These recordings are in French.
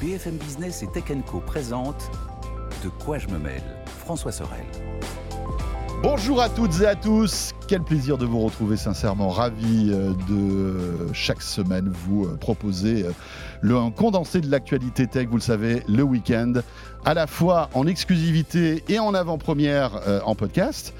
BFM Business et Tech Co présente De quoi je me mêle François Sorel. Bonjour à toutes et à tous, quel plaisir de vous retrouver sincèrement, ravi euh, de chaque semaine vous euh, proposer euh, le condensé de l'actualité tech, vous le savez, le week-end, à la fois en exclusivité et en avant-première en podcast,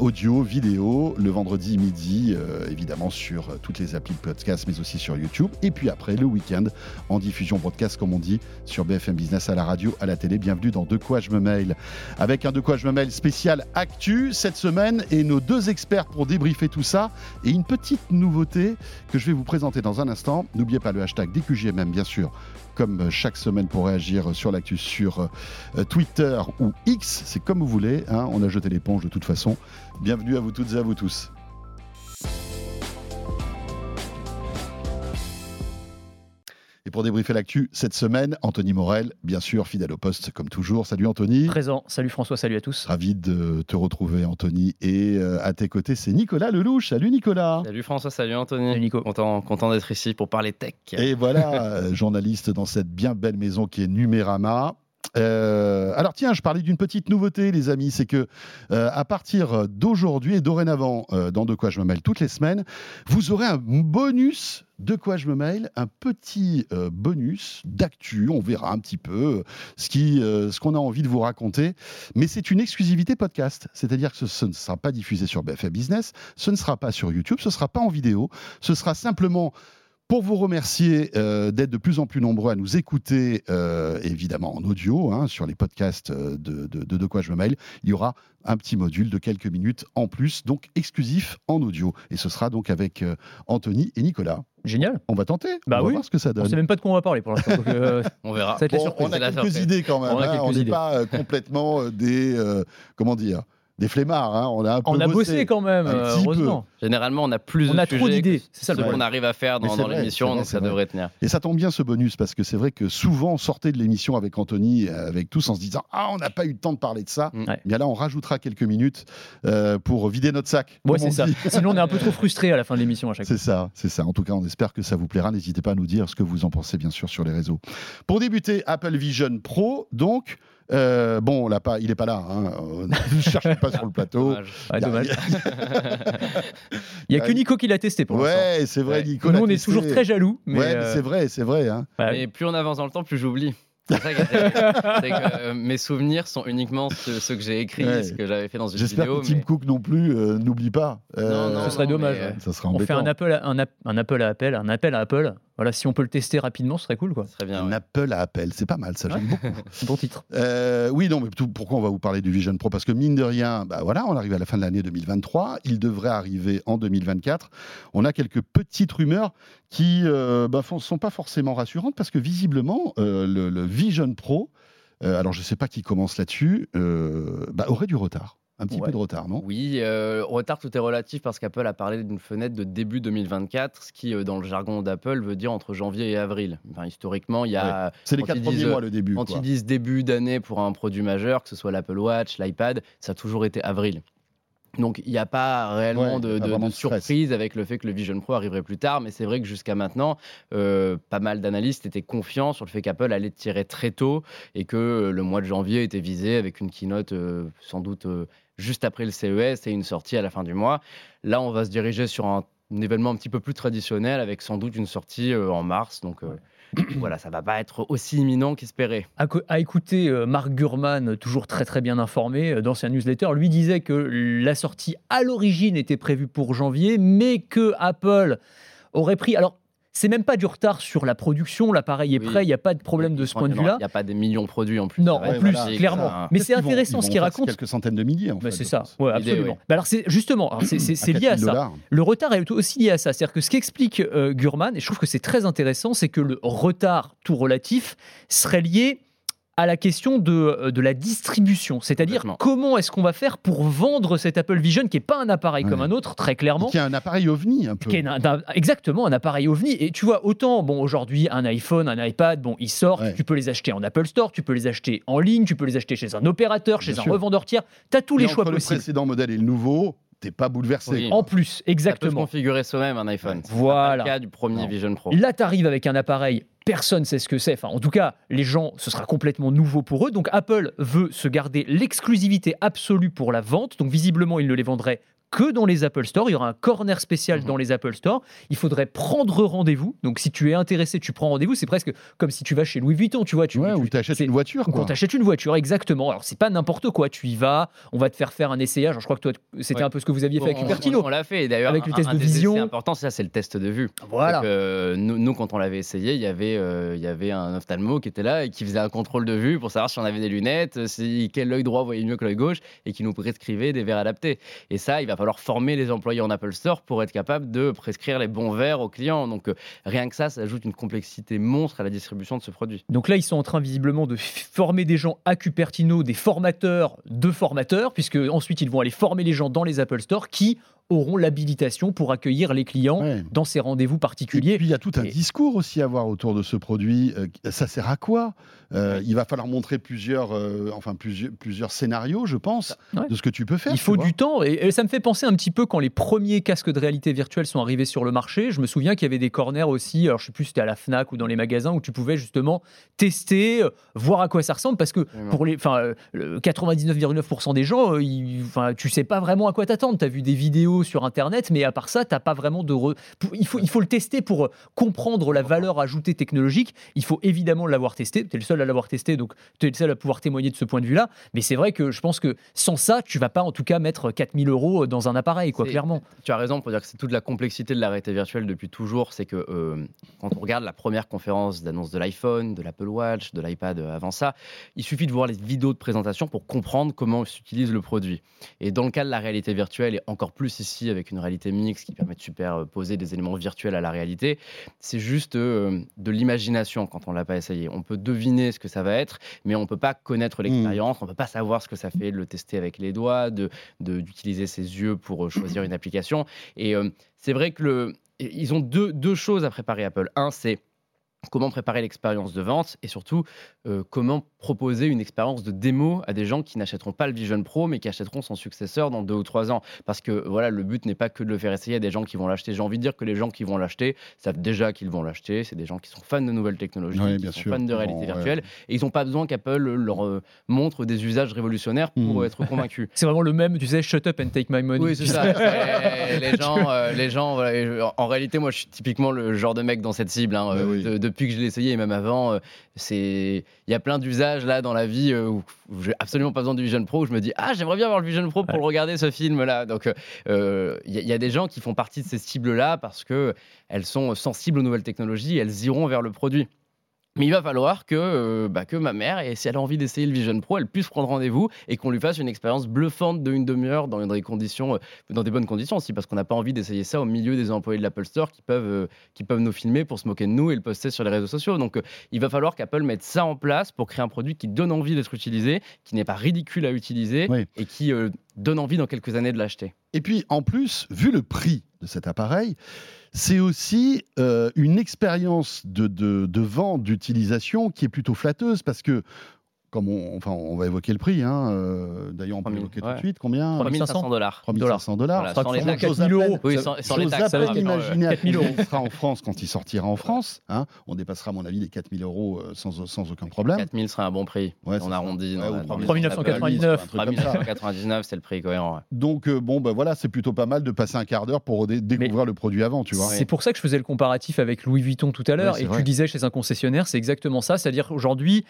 audio, vidéo, le vendredi midi, évidemment sur toutes les applis de podcast, mais aussi sur YouTube, et puis après le week-end en diffusion podcast, comme on dit, sur BFM Business à la radio, à la télé. Bienvenue dans De quoi je me mail, avec un De quoi je me mail spécial Actu cette semaine et nos deux experts pour débriefer tout ça et une petite nouveauté que je vais vous présenter dans un instant. N'oubliez pas le hashtag DQJMM, bien sûr, comme chaque semaine pour réagir sur l'actu sur euh, Twitter ou X, c'est comme vous voulez, hein. on a jeté l'éponge de toute façon. Bienvenue à vous toutes et à vous tous. Et pour débriefer l'actu cette semaine, Anthony Morel, bien sûr, fidèle au poste comme toujours. Salut Anthony. Présent. Salut François, salut à tous. Ravi de te retrouver Anthony. Et euh, à tes côtés, c'est Nicolas Lelouch. Salut Nicolas. Salut François, salut Anthony. Salut Nico. Content, content d'être ici pour parler tech. Et voilà, euh, journaliste dans cette bien belle maison qui est Numérama. Euh, alors tiens, je parlais d'une petite nouveauté, les amis, c'est que euh, à partir d'aujourd'hui et dorénavant, euh, dans De quoi je me mail toutes les semaines, vous aurez un bonus de quoi je me mail, un petit bonus d'actu. On verra un petit peu ce qu'on a envie de vous raconter, mais c'est une exclusivité podcast, c'est-à-dire que ce, ce, ne sera pas diffusé sur BFM Business, ce ne sera pas sur YouTube, ce ne sera pas en vidéo, ce sera simplement pour vous remercier euh, d'être de plus en plus nombreux à nous écouter, euh, évidemment en audio, hein, sur les podcasts euh, de, de, de, quoi je me mail, il y aura un petit module de quelques minutes en plus, donc exclusif en audio. Et ce sera donc avec Anthony et Nicolas. Génial. On va tenter. Bah on va oui. voir ce que ça donne. On sait même pas de quoi on va parler pour l'instant. on verra. Bon, on a quelques idées quand même. On n'est hein. pas complètement des. comment dire des flemmards. Hein. On a un peu on a bossé, quand même, heureusement. Généralement, on a plus on de a trop d'idées. C'est ça le qu'on arrive à faire dans, dans l'émission, donc ça devrait tenir. Et ça tombe bien ce bonus parce que c'est vrai que souvent on sortait de l'émission avec Anthony, avec tous, en se disant ah on n'a pas eu le temps de parler de ça. Mm. Bien là, on rajoutera quelques minutes euh, pour vider notre sac. Ouais, c'est ça. Sinon, on est un peu trop frustré à la fin de l'émission à chaque fois. C'est ça, c'est ça. En tout cas, on espère que ça vous plaira. N'hésitez pas à nous dire ce que vous en pensez, bien sûr, sur les réseaux. Pour débuter, Apple Vision Pro, donc. Euh, bon, là, pas, il n'est pas là. Hein. Ne cherchez pas sur le plateau. Dommage. il n'y a, que Nico qui l'a testé pour l'instant. Ouais, c'est vrai, Nico. Nous, on est toujours très jaloux. Mais ouais, euh... c'est vrai, c'est vrai. Hein. Mais plus on avance dans le temps, plus j'oublie. C'est ça que, euh, mes souvenirs sont uniquement ceux, ceux que j'ai écrits, ouais. ce que j'avais fait dans une vidéo. J'espère que Tim. Cook non plus euh, n'oublie pas. Non, non, ce serait non, dommage. ouais. Ça serait on fait un Apple, à, un, un, Apple à Apple, un appel à Apple. Voilà, si on peut le tester rapidement, ce serait cool, quoi. Serait bien. Un ouais. Apple à Apple, c'est pas mal, ça j'aime beaucoup. bon titre. Euh, oui, non, mais tout, pourquoi on va vous parler du Vision Pro? Parce que mine de rien, bah voilà, on arrive à la fin de l'année 2023. Il devrait arriver en 2024. On a quelques petites rumeurs qui ne euh, bah, sont pas forcément rassurantes parce que visiblement, euh, le, le, Vision Pro, euh, alors je ne sais pas qui commence là-dessus, euh, bah, aurait du retard. Un petit Ouais. peu de retard, non? Oui, euh, retard, tout est relatif parce qu'Apple a parlé d'une fenêtre de début 2024, ce qui, euh, dans le jargon d'Apple, veut dire entre janvier et avril. Enfin, historiquement, il y a. C'est les quatre premiers mois le début. Quand quoi. ils disent début d'année pour un produit majeur, que ce soit l'Apple Watch, l'iPad, ça a toujours été avril. Donc il n'y a pas réellement Ouais, de, surprise avec le fait que le Vision Pro arriverait plus tard, mais c'est vrai que jusqu'à maintenant, euh, pas mal d'analystes étaient confiants sur le fait qu'Apple allait tirer très tôt et que le mois de janvier était visé avec une keynote euh, sans doute euh, juste après le CES et une sortie à la fin du mois. Là, on va se diriger sur un, un événement un petit peu plus traditionnel avec sans doute une sortie euh, en mars. Donc euh, voilà, ça va pas être aussi imminent qu'espéré. À, à écouter euh, Mark Gurman, toujours très très bien informé euh, dans sa newsletter, lui disait que la sortie à l'origine était prévue pour janvier, mais que Apple aurait pris. Alors, c'est même pas du retard sur la production, l'appareil est Oui. prêt, il n'y a pas de problème de ce point de Il vue-là. n'y a pas des millions de produits en plus. Non, en plus, clairement. ça. Mais c'est vont- intéressant ce qu'il raconte. quelques centaines de milliers, en Bah, fait. c'est ça, ouais, absolument. oui. Bah, alors c'est justement, alors c'est- lié à 4000 ça. Le retard est aussi lié à ça. C'est-à-dire que ce qu'explique euh, Gurman, et je trouve que c'est très intéressant, c'est que le retard tout relatif serait lié à la question de, euh, de la distribution. C'est-à-dire comment est-ce qu'on va faire pour vendre cet Apple Vision qui n'est pas un appareil comme un autre, très clairement. Qui a un appareil ovni, un peu. qui est un- un- exactement un appareil ovni. Et tu vois, autant, bon, aujourd'hui, un iPhone, un iPad, bon, ils sortent, Ouais. tu peux les acheter en Apple Store, tu peux les acheter en ligne, tu peux les acheter chez un opérateur, chez Bien un sûr. revendeur tiers. Tu as tous les choix entre le possibles. précédent modèle et le nouveau, t'es pas bouleversé. Oui. En plus, Ça peut se exactement. configurer soi-même un iPhone. Voilà. pas le cas du premier Non. Vision Pro. Là, tu arrives avec un appareil personne sait ce que c'est. En tout cas, les gens, ce sera complètement nouveau pour eux. Donc Apple veut se garder l'exclusivité absolue pour la vente. Donc visiblement, il ne les vendrait que dans les Apple Store. Il y aura un corner spécial Mhm. dans les Apple Store. Il faudrait prendre rendez-vous. Donc, si tu es intéressé, tu prends rendez-vous. C'est presque comme si tu vas chez Louis Vuitton, tu vois. Tu, Ouais, tu- ou t'achètes c'est- une voiture, ou quoi. Quand t'achètes une voiture, exactement. Alors, c'est pas n'importe quoi. Tu y vas, on va te faire faire un essayage. Alors, je crois que toi, c'était Ouais. un peu ce que vous aviez fait avec Cupertino. On, on l'a fait. D'ailleurs, Avec le test un de vision. essais importants, ça, c'est le test de vue. Voilà. Donc, euh, nous, nous, quand on l'avait essayé, il y avait, euh, il y avait un ophtalmo qui était là et qui faisait un contrôle de vue pour savoir si on avait des lunettes, si quel œil droit voyait mieux que l'œil gauche et qui nous prescrivait des verres adaptés. Et ça, il va falloir former les employés en Apple Store pour être capable de prescrire les bons verres aux clients. Donc, euh, rien que ça, ça ajoute une complexité monstre à la distribution de ce produit. Donc là, ils sont en train visiblement de former des gens à Cupertino, des formateurs de formateurs, puisque ensuite ils vont aller former les gens dans les Apple Store qui auront l'habilitation pour accueillir les clients Ouais. dans ces rendez-vous Et particuliers. puis il y a tout un Et- discours aussi à avoir autour de ce produit. Euh, ça sert à quoi? Euh, Il va falloir montrer plusieurs, euh, enfin plusieurs, plusieurs scénarios, je pense, Ouais. de ce que tu peux faire. Il faut du temps et, et ça me fait penser un petit peu quand les premiers casques de réalité virtuelle sont arrivés sur le marché. Je me souviens qu'il y avait des corners aussi, alors je sais plus si c'était à la Fnac ou dans les magasins où tu pouvais justement tester, voir à quoi ça ressemble parce que pour les, enfin, euh, le 99,9% des gens, ils- tu sais pas vraiment à quoi t'attendre. Tu as vu des vidéos sur internet, mais à part ça, t'as pas vraiment de. re- il, faut, il faut le tester pour euh, comprendre la valeur ajoutée technologique. Il faut évidemment l'avoir testé. Tu es le seul à l'avoir testé, donc tu es le seul à pouvoir témoigner de ce point de vue-là. Mais c'est vrai que je pense que sans ça, tu vas pas en tout cas mettre 4000 euros dans un appareil, quoi, clairement. Tu as raison pour dire que c'est toute la complexité de la réalité virtuelle depuis toujours. C'est que euh, quand on regarde la première conférence d'annonce de l'iPhone, de l'Apple Watch, de l'iPad euh, avant ça, il suffit de voir les vidéos de présentation pour comprendre comment s'utilise le produit. Et dans le cas de la réalité virtuelle, et encore plus ici avec une réalité mixte qui permet de superposer des éléments virtuels à la réalité, c'est juste euh, de l'imagination quand on l'a pas essayé. On peut deviner ce que ça va être, mais on peut pas connaître l'expérience, on peut pas savoir ce que ça fait de le tester avec les doigts, de d'utiliser ses yeux pour euh, choisir une application. Et euh, c'est vrai que le, ils ont deux, deux choses à préparer Apple. Un, c'est comment préparer l'expérience de vente et surtout euh, comment proposer une expérience de démo à des gens qui n'achèteront pas le Vision Pro mais qui achèteront son successeur dans deux ou trois ans. Parce que voilà, le but n'est pas que de le faire essayer à des gens qui vont l'acheter. J'ai envie de dire que les gens qui vont l'acheter savent déjà qu'ils vont l'acheter. C'est des gens qui sont fans de nouvelles technologies, Oui, qui bien sont sûr. fans de réalité Bon, ouais. virtuelle et ils n'ont pas besoin qu'Apple leur euh, montre des usages révolutionnaires pour Mhm. être convaincus. C'est vraiment le même, tu sais, shut up and take my money. Oui, c'est ça. Les gens, euh, les gens voilà, en réalité, moi, je suis typiquement le genre de mec dans cette cible. hein, Bah euh, oui. de- depuis que je l'ai essayé et même avant, euh, c'est il y a plein d'usages là dans la vie euh, où, où j'ai absolument pas besoin du Vision Pro. Où je me dis ah j'aimerais bien avoir le Vision Pro pour Ouais. regarder ce film là. Donc euh, il y, a- il y a des gens qui font partie de ces cibles là parce que elles sont sensibles aux nouvelles technologies, et elles iront vers le produit. Mais il va falloir que, euh, bah, que ma mère, et si elle a envie d'essayer le Vision Pro, elle puisse prendre rendez-vous et qu'on lui fasse une expérience bluffante de une demi-heure dans des conditions, euh, dans des bonnes conditions aussi, parce qu'on n'a pas envie d'essayer ça au milieu des employés de l'Apple Store qui peuvent, euh, qui peuvent nous filmer pour se moquer de nous et le poster sur les réseaux sociaux. Donc il va falloir qu'Apple mette ça en place pour créer un produit qui donne envie d'être utilisé, qui n'est pas ridicule à utiliser Oui. et qui donne envie dans quelques années de l'acheter. Et puis, en plus, vu le prix de cet appareil, c'est aussi euh, une expérience de, de- de vente, d'utilisation qui est plutôt flatteuse parce que, comme on, enfin, on va évoquer le prix, hein, euh, d'ailleurs on peut 3000, l'évoquer tout de suite, combien? 3500 dollars. 3500 dollars. Voilà, sans les taxes. 4000 euros. Oui, Ça- sans, sans les taxes. ça va, imaginer à 4000 combien euros. il sera en France quand il sortira en France. hein. On dépassera, à mon avis, les 4000 euros euh, sans, sans aucun problème. 4000 serait un bon prix. Ouais, on arrondit. Ouais, dans ou la- 3999. un truc comme ça. 3999, c'est le prix cohérent. ouais. Donc, euh, bon, ben voilà, c'est plutôt pas mal de passer un quart d'heure pour dé- découvrir le produit avant, tu vois. C'est pour ça que je faisais le comparatif avec Louis Vuitton tout à l'heure. Et tu disais chez un concessionnaire, c'est exactement ça. C'est-à-dire aujourd'hui,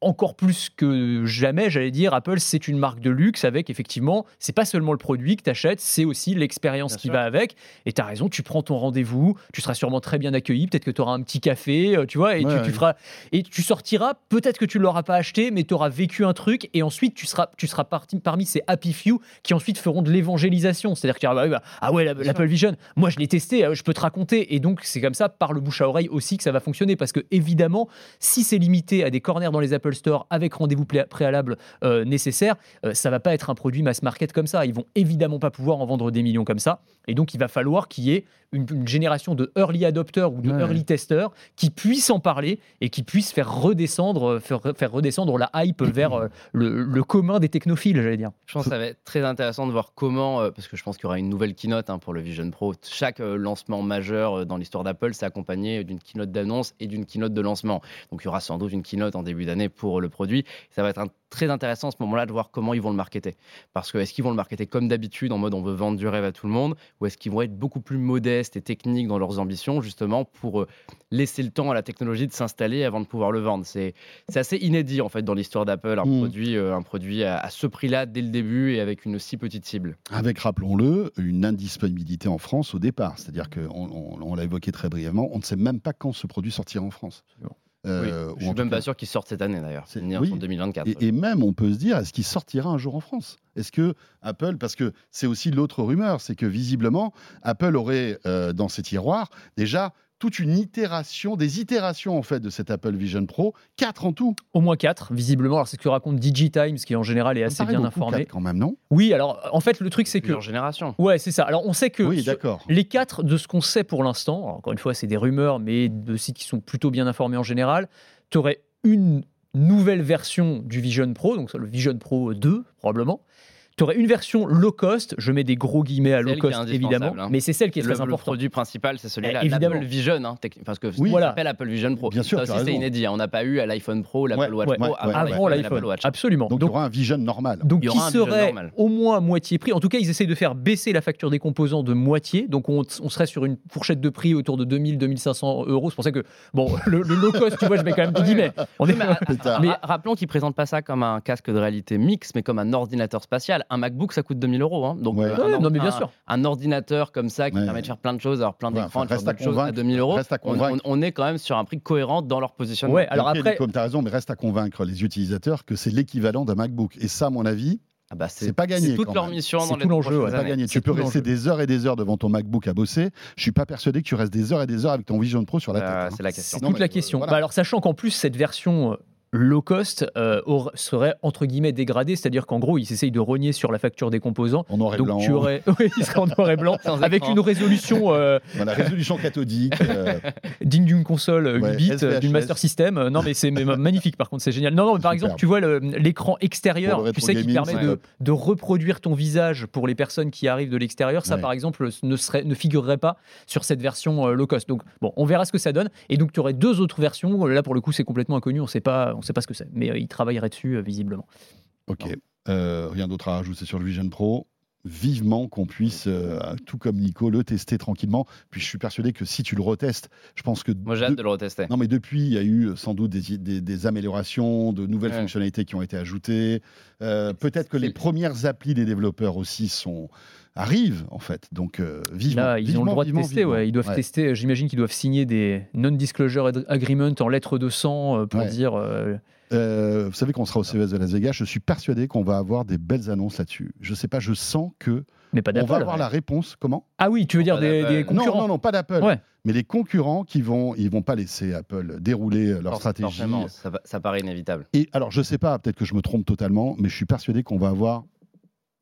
encore plus que jamais, j'allais dire, Apple, c'est une marque de luxe avec effectivement, c'est pas seulement le produit que tu achètes, c'est aussi l'expérience qui sûr. va avec. Et tu as raison, tu prends ton rendez-vous, tu seras sûrement très bien accueilli, peut-être que tu auras un petit café, euh, tu vois, et Ouais, tu, feras et tu sortiras, peut-être que tu ne l'auras pas acheté, mais tu auras vécu un truc et ensuite tu seras tu seras parti, parmi ces happy few qui ensuite feront de l'évangélisation, c'est-à-dire que diras, bah ah ouais, la- l'Apple Vision, moi je l'ai testé, euh, je peux te raconter et donc c'est comme ça par le bouche à oreille aussi que ça va fonctionner parce que évidemment, si c'est limité à des corners dans les Apple l'Apple Store avec rendez-vous préalable euh, nécessaire, euh, ça va pas être un produit mass market comme ça. Ils vont évidemment pas pouvoir en vendre des millions comme ça. Et donc, il va falloir qu'il y ait une, une génération de early adopters ou de Ouais. early testers qui puissent en parler et qui puissent faire redescendre, euh, faire, faire redescendre la hype vers euh, le, le commun des technophiles, j'allais dire. Je pense que ça va être très intéressant de voir comment, euh, parce que je pense qu'il y aura une nouvelle keynote hein, pour le Vision Pro. Chaque euh, lancement majeur euh, dans l'histoire d'Apple, c'est accompagné d'une keynote d'annonce et d'une keynote de lancement. Donc il y aura sans doute une keynote en début d'année pour le produit. Ça va être un- très intéressant à ce moment-là de voir comment ils vont le marketer. Parce que est-ce qu'ils vont le marketer comme d'habitude, en mode on veut vendre du rêve à tout le monde, ou est-ce qu'ils vont être beaucoup plus modestes et techniques dans leurs ambitions, justement, pour euh, laisser le temps à la technologie de s'installer avant de pouvoir le vendre? C'est assez inédit, en fait, dans l'histoire d'Apple, un, Mm. produit, euh, un produit à, à ce prix-là dès le début et avec une si petite cible. Avec, rappelons-le, une indisponibilité en France au départ. C'est-à-dire qu'on on, on l'a évoqué très brièvement, on ne sait même pas quand ce produit sortira en France. Euh, Oui, ou je suis même pas sûr qu'il sorte cette année d'ailleurs. C'est- oui. en 2024. Et, et même, on peut se dire, est-ce qu'il sortira un jour en France? Est-ce que Apple, parce que c'est aussi l'autre rumeur, c'est que visiblement, Apple aurait euh, dans ses tiroirs déjà toute une itération, des itérations en fait de cet Apple Vision Pro, quatre en tout. Au moins quatre, visiblement. Alors, c'est ce que raconte DigiTimes, qui en général est assez bien informé. quand même, non? Oui, alors, en fait, le truc, c'est que. Plusieurs générations. Ouais, c'est ça. Alors, on sait que. Oui, sur- d'accord. Les quatre, de ce qu'on sait pour l'instant, encore une fois, c'est des rumeurs, mais de sites qui sont plutôt bien informés en général, tu aurais une nouvelle version du Vision Pro, donc le Vision Pro 2, probablement. Tu aurais une version low cost, je mets des gros guillemets à low cost, évidemment, hein. mais c'est celle qui est Le, très le importante. produit principal, c'est celui-là. Eh, évidemment. L'Apple Vision, hein, parce que Oui. Voilà. s'appelle Apple Vision Pro. Bien sûr, c'est inédit. hein. On n'a pas eu à l'iPhone Pro, l'Apple Ouais, Watch ouais, Pro ouais, avant, ouais, Avant ouais. l'iPhone, Watch. absolument. Donc, il y aura un Vision normal. donc Il y qui serait normal. au moins à moitié prix. En tout cas, ils essayent de faire baisser la facture des composants de moitié. Donc on, on serait sur une fourchette de prix autour de 2000-2500 euros. C'est pour ça que, bon, le, le low cost, tu vois, je mets quand même des guillemets. On est, Mais, rappelons qu'ils ne présentent pas ça comme un casque de réalité mixte, mais comme un ordinateur spatial. Un MacBook, ça coûte 2000 euros. hein. Donc, Ouais. euh, Ouais, un, non, mais bien un- sûr. un ordinateur comme ça qui Ouais. permet de faire plein de choses, alors plein Ouais, d'écrans, enfin, plein de choses à convaincre. 2000 euros. Reste à On, convaincre. on- on est quand même sur un prix cohérent dans leur positionnement. Ouais, alors Ok, après, Comme tu as raison, mais reste à convaincre les utilisateurs que c'est l'équivalent d'un MacBook. Et ça, à mon avis, Ah bah, c'est pas gagné, C'est toute leur mission C'est dans tout l'enjeu, ouais. c'est pas années. gagné. c'est Tu peux rester des heures et des heures devant ton MacBook à bosser. Je suis pas persuadé que tu restes des heures et des heures avec ton Vision Pro sur la Euh, tête. hein. c'est la question. C'est Non, toute mais, la euh, question. voilà. Bah alors, sachant qu'en plus, cette version euh, low cost euh, aura- serait entre guillemets dégradée, c'est-à-dire qu'en gros, ils essayent de rogner sur la facture des composants. En noir et Donc blanc. tu aurais, oui, il serait en noir et blanc, Sans avec écran. une résolution euh, Voilà, résolution cathodique. euh, digne d'une console euh, 8 Ouais, bits, euh, SVHS. d'une Master System. Non, mais c'est magnifique. Par contre, c'est génial. Non, non, mais par exemple, tu vois l'écran extérieur, tu sais, qui permet de, reproduire ton visage pour les personnes qui arrivent de l'extérieur. Ça, Ouais. par exemple, ne serait, ne figurerait pas sur cette version low cost. Donc, bon, on verra ce que ça donne. Et donc, tu aurais deux autres versions. Là, pour le coup, c'est complètement inconnu. On sait pas, on sait pas ce que c'est. Mais euh, ils travailleraient dessus euh, visiblement. Ok. Euh, rien d'autre à rajouter sur le Vision Pro? Vivement qu'on puisse, euh, tout comme Nico, le tester tranquillement. Puis je suis persuadé que si tu le retestes, je pense que. Moi, j'ai hâte de- de le retester. Non, mais depuis, il y a eu euh, sans doute des, des- des améliorations, de nouvelles Ouais. fonctionnalités qui ont été ajoutées. Euh, Peut-être que les premières applis des développeurs aussi sont arrivent en fait. Donc euh, vivement. Là, ils ont le droit de tester. Ouais. Ils doivent Ouais. tester. J'imagine qu'ils doivent signer des non-disclosure ad- agreement en lettres de sang pour Ouais. dire. euh, Euh, vous savez qu'on sera au CES de Las Vegas. Je suis persuadé qu'on va avoir des belles annonces là-dessus. Je sais pas, je sens que mais pas on va avoir la réponse. Comment? Ah oui, tu veux dire des, des concurrents Non, non, non, pas d'Apple. Ouais. Mais les concurrents qui vont, ils vont pas laisser Apple dérouler leur stratégie. Ça, va- ça paraît inévitable. Et alors, je sais pas, peut-être que je me trompe totalement, mais je suis persuadé qu'on va avoir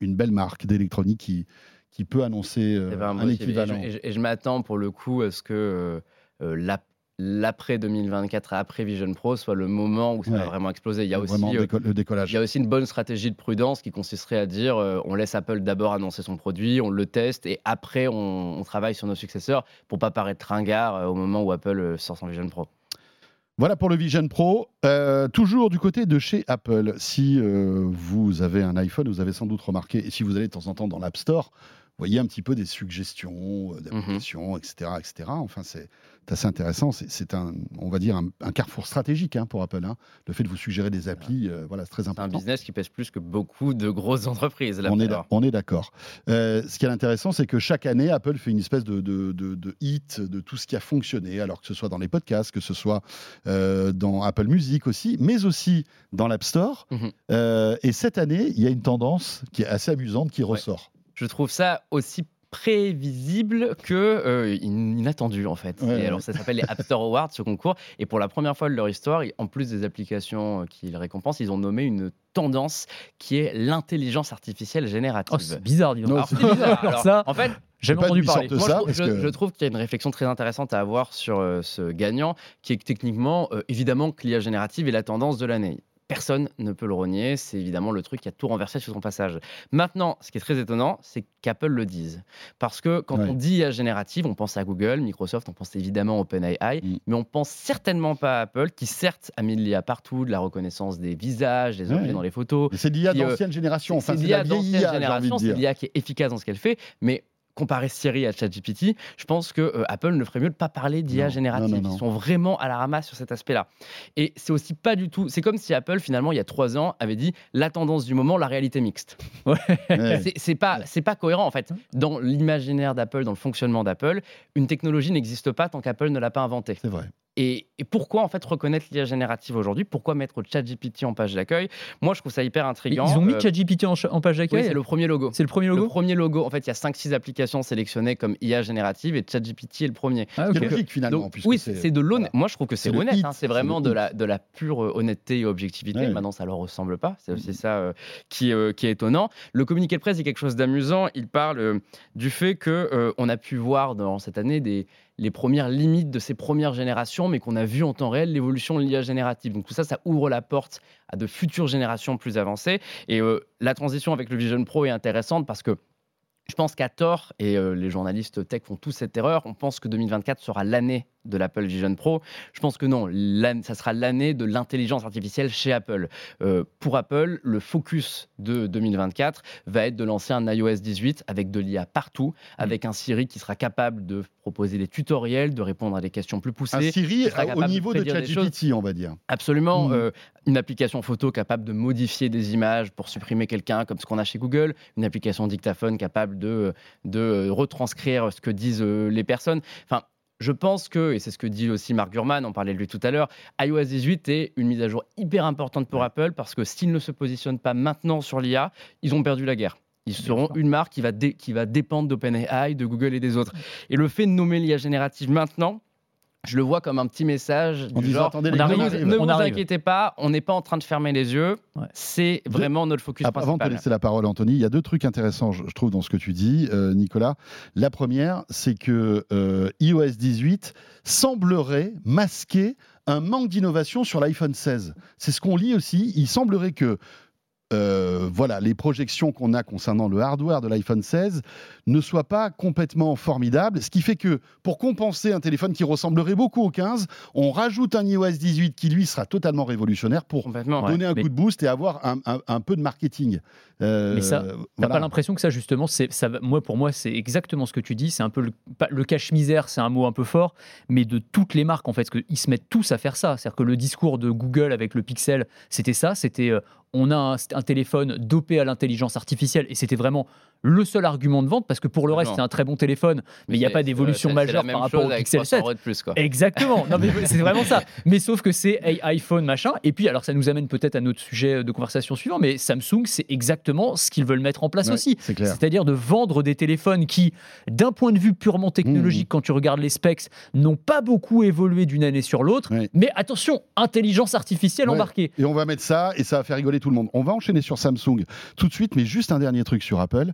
une belle marque d'électronique qui, qui peut annoncer euh, Eh ben, moi un aussi, et je- équivalent. Et je, m'attends pour le coup à ce que euh, euh, l'ap- l'après 2024 et après Vision Pro soit le moment où ça Ouais. va vraiment exploser. Il y a aussi euh, déco- le décollage. Il y a aussi une bonne stratégie de prudence qui consisterait à dire euh, on laisse Apple d'abord annoncer son produit, on le teste et après on, on travaille sur nos successeurs pour pas paraître ringard euh, au moment où Apple sort son Vision Pro. Voilà pour le Vision Pro. Euh, toujours du côté de chez Apple. Si euh, vous avez un iPhone, vous avez sans doute remarqué, et si vous allez de temps en temps dans l'App Store, voyez un petit peu des suggestions euh, d'applications, etc., etc. Enfin, c'est assez intéressant. C'est- un, on va dire, un, un carrefour stratégique hein, pour Apple. hein. Le fait de vous suggérer des applis, euh, voilà, c'est très C'est un important. business qui pèse plus que beaucoup de grosses entreprises. là, On est, on d'accord. Euh, ce qui est intéressant, c'est que chaque année, Apple fait une espèce de, de, de- de hit de tout ce qui a fonctionné, alors que ce soit dans les podcasts, que ce soit euh, dans Apple Music aussi, mais aussi dans l'App Store. Euh, et cette année, il y a une tendance qui est assez amusante qui ressort. Je trouve ça aussi prévisible que euh, inattendu en fait. Ouais, et ouais. alors ça s'appelle les App Store Awards ce concours et pour la première fois de leur histoire, en plus des applications euh, qu'ils récompensent, ils ont nommé une tendance qui est l'intelligence artificielle générative. Oh, c'est bizarre, dis donc. Non, Alors, c'est c'est bizarre. Alors Alors, ça, en fait, Jamais pas entendu parler. moi, ça, je, trouve- parce je- que- je trouve qu'il y a une réflexion très intéressante à avoir sur euh, ce gagnant, qui est que techniquement, euh, évidemment, que l'IA générative est la tendance de l'année. Personne ne peut le renier, c'est évidemment le truc qui a tout renversé sur son passage. Maintenant, ce qui est très étonnant, c'est qu'Apple le dise. Parce que quand Ouais. on dit IA générative, on pense à Google, Microsoft, on pense évidemment à OpenAI, Mm. mais on pense certainement pas à Apple, qui certes a mis de l'IA partout, de la reconnaissance des visages, des objets Ouais. dans les photos, C'est l'IA euh, d'ancienne génération. Enfin, c'est l'IA d'ancienne génération, c'est l'IA qui est efficace dans ce qu'elle fait, mais comparer Siri à ChatGPT, je pense que euh, Apple ne ferait mieux de pas parler d'IA générative. non, non, non. Ils sont vraiment à la ramasse sur cet aspect-là. Et c'est aussi pas du tout. C'est comme si Apple finalement il y a trois ans avait dit la tendance du moment, la réalité mixte. Ouais. C'est- C'est pas, c'est pas cohérent en fait. Dans l'imaginaire d'Apple, dans le fonctionnement d'Apple, une technologie n'existe pas tant qu'Apple ne l'a pas inventée. C'est vrai. Et, et pourquoi en fait reconnaître l'IA générative aujourd'hui? Pourquoi mettre ChatGPT en page d'accueil? Moi, je trouve ça hyper Mais intriguant. ils ont mis Euh, ChatGPT en, en page oui, d'accueil. c'est le premier logo. c'est le premier Le logo. premier logo, en fait, il y a 5-6 applications sélectionnées comme IA générative et ChatGPT est le premier. Ah, C'est ok. logique finalement. Donc, oui, c'est de l'honnêteté. voilà. Moi, je trouve que c'est le honnête. hein. C'est vraiment le de la, de la pure euh, honnêteté et objectivité. Ouais. Maintenant, ça leur ressemble pas. C'est aussi ça euh, qui, euh, qui est étonnant. Le communiqué de presse est quelque chose d'amusant. Il parle euh, du fait que euh, on a pu voir dans cette année des les premières limites de ces premières générations, mais qu'on a vu en temps réel l'évolution de l'IA générative. Donc tout ça, ça ouvre la porte à de futures générations plus avancées. Et euh, la transition avec le Vision Pro est intéressante parce que je pense qu'à tort, et euh, les journalistes tech font tous cette erreur, on pense que 2024 sera l'année de l'Apple Vision Pro. Je pense que non, ça sera l'année de l'intelligence artificielle chez Apple. Euh, pour Apple, le focus de 2024 va être de lancer un iOS 18 avec de l'IA partout, avec un Siri qui sera capable de proposer des tutoriels, de répondre à des questions plus Un poussées. Siri qui sera au capable de niveau de des ChatGPT, on va dire. Absolument. Mm. euh, une application photo capable de modifier des images pour supprimer quelqu'un, comme ce qu'on a chez Google. Une application dictaphone capable de, de retranscrire ce que disent euh, les personnes. Enfin, je pense que, et c'est ce que dit aussi Mark Gurman, on parlait de lui tout à l'heure, iOS 18 est une mise à jour hyper importante pour Apple parce que s'ils ne se positionnent pas maintenant sur l'IA, ils ont perdu la guerre. Ils seront une marque qui va, dé- qui va dépendre d'OpenAI, de Google et des autres. Et le fait de nommer l'IA générative maintenant, je le vois comme un petit message En du disant, genre, attendez, on arrive, on ne arrive. ne on vous arrive. inquiétez pas, on n'est pas en train de fermer les yeux. Ouais. C'est De- vraiment notre focus Ah, Avant de te laisser la parole, Anthony, il y a deux trucs intéressants, je, je trouve, dans ce que tu dis, euh, Nicolas. La première, c'est que euh, iOS 18 semblerait masquer un manque d'innovation sur l'iPhone 16. C'est ce qu'on lit aussi. Il semblerait que euh, voilà, les projections qu'on a concernant le hardware de l'iPhone 16 ne soient pas complètement formidables. Ce qui fait que pour compenser un téléphone qui ressemblerait beaucoup au 15, on rajoute un iOS 18 qui lui sera totalement révolutionnaire pour. Ouais. donner un coup de boost et avoir un, un- un peu de marketing. Euh, Mais ça, T'as voilà. pas l'impression que ça justement, c'est ça. Moi, pour moi, c'est exactement ce que tu dis. C'est un peu le, le cache-misère, c'est un mot un peu fort, mais de toutes les marques en fait, parce qu'ils se mettent tous à faire ça. C'est-à-dire que le discours de Google avec le Pixel, c'était ça. C'était euh, on a un, téléphone dopé à l'intelligence artificielle, et c'était vraiment le seul argument de vente parce que pour le reste, c'est un très bon téléphone, mais il n'y a pas d'évolution majeure par rapport chose au avec Pixel 300 7. euros de plus, quoi. Exactement. Non, mais c'est vraiment ça. Mais sauf que c'est hey, iPhone, machin. Et puis, alors, ça nous amène peut-être à notre sujet de conversation suivant, mais Samsung, c'est exactement ce qu'ils veulent mettre en place Ouais, aussi. C'est clair. C'est-à-dire de vendre des téléphones qui, d'un point de vue purement technologique, Mmh. quand tu regardes les specs, n'ont pas beaucoup évolué d'une année sur l'autre. Ouais. Mais attention, intelligence artificielle Ouais. embarquée. Et on va mettre ça et ça va faire rigoler tout le monde. On va enchaîner sur Samsung tout de suite, mais juste un dernier truc sur Apple.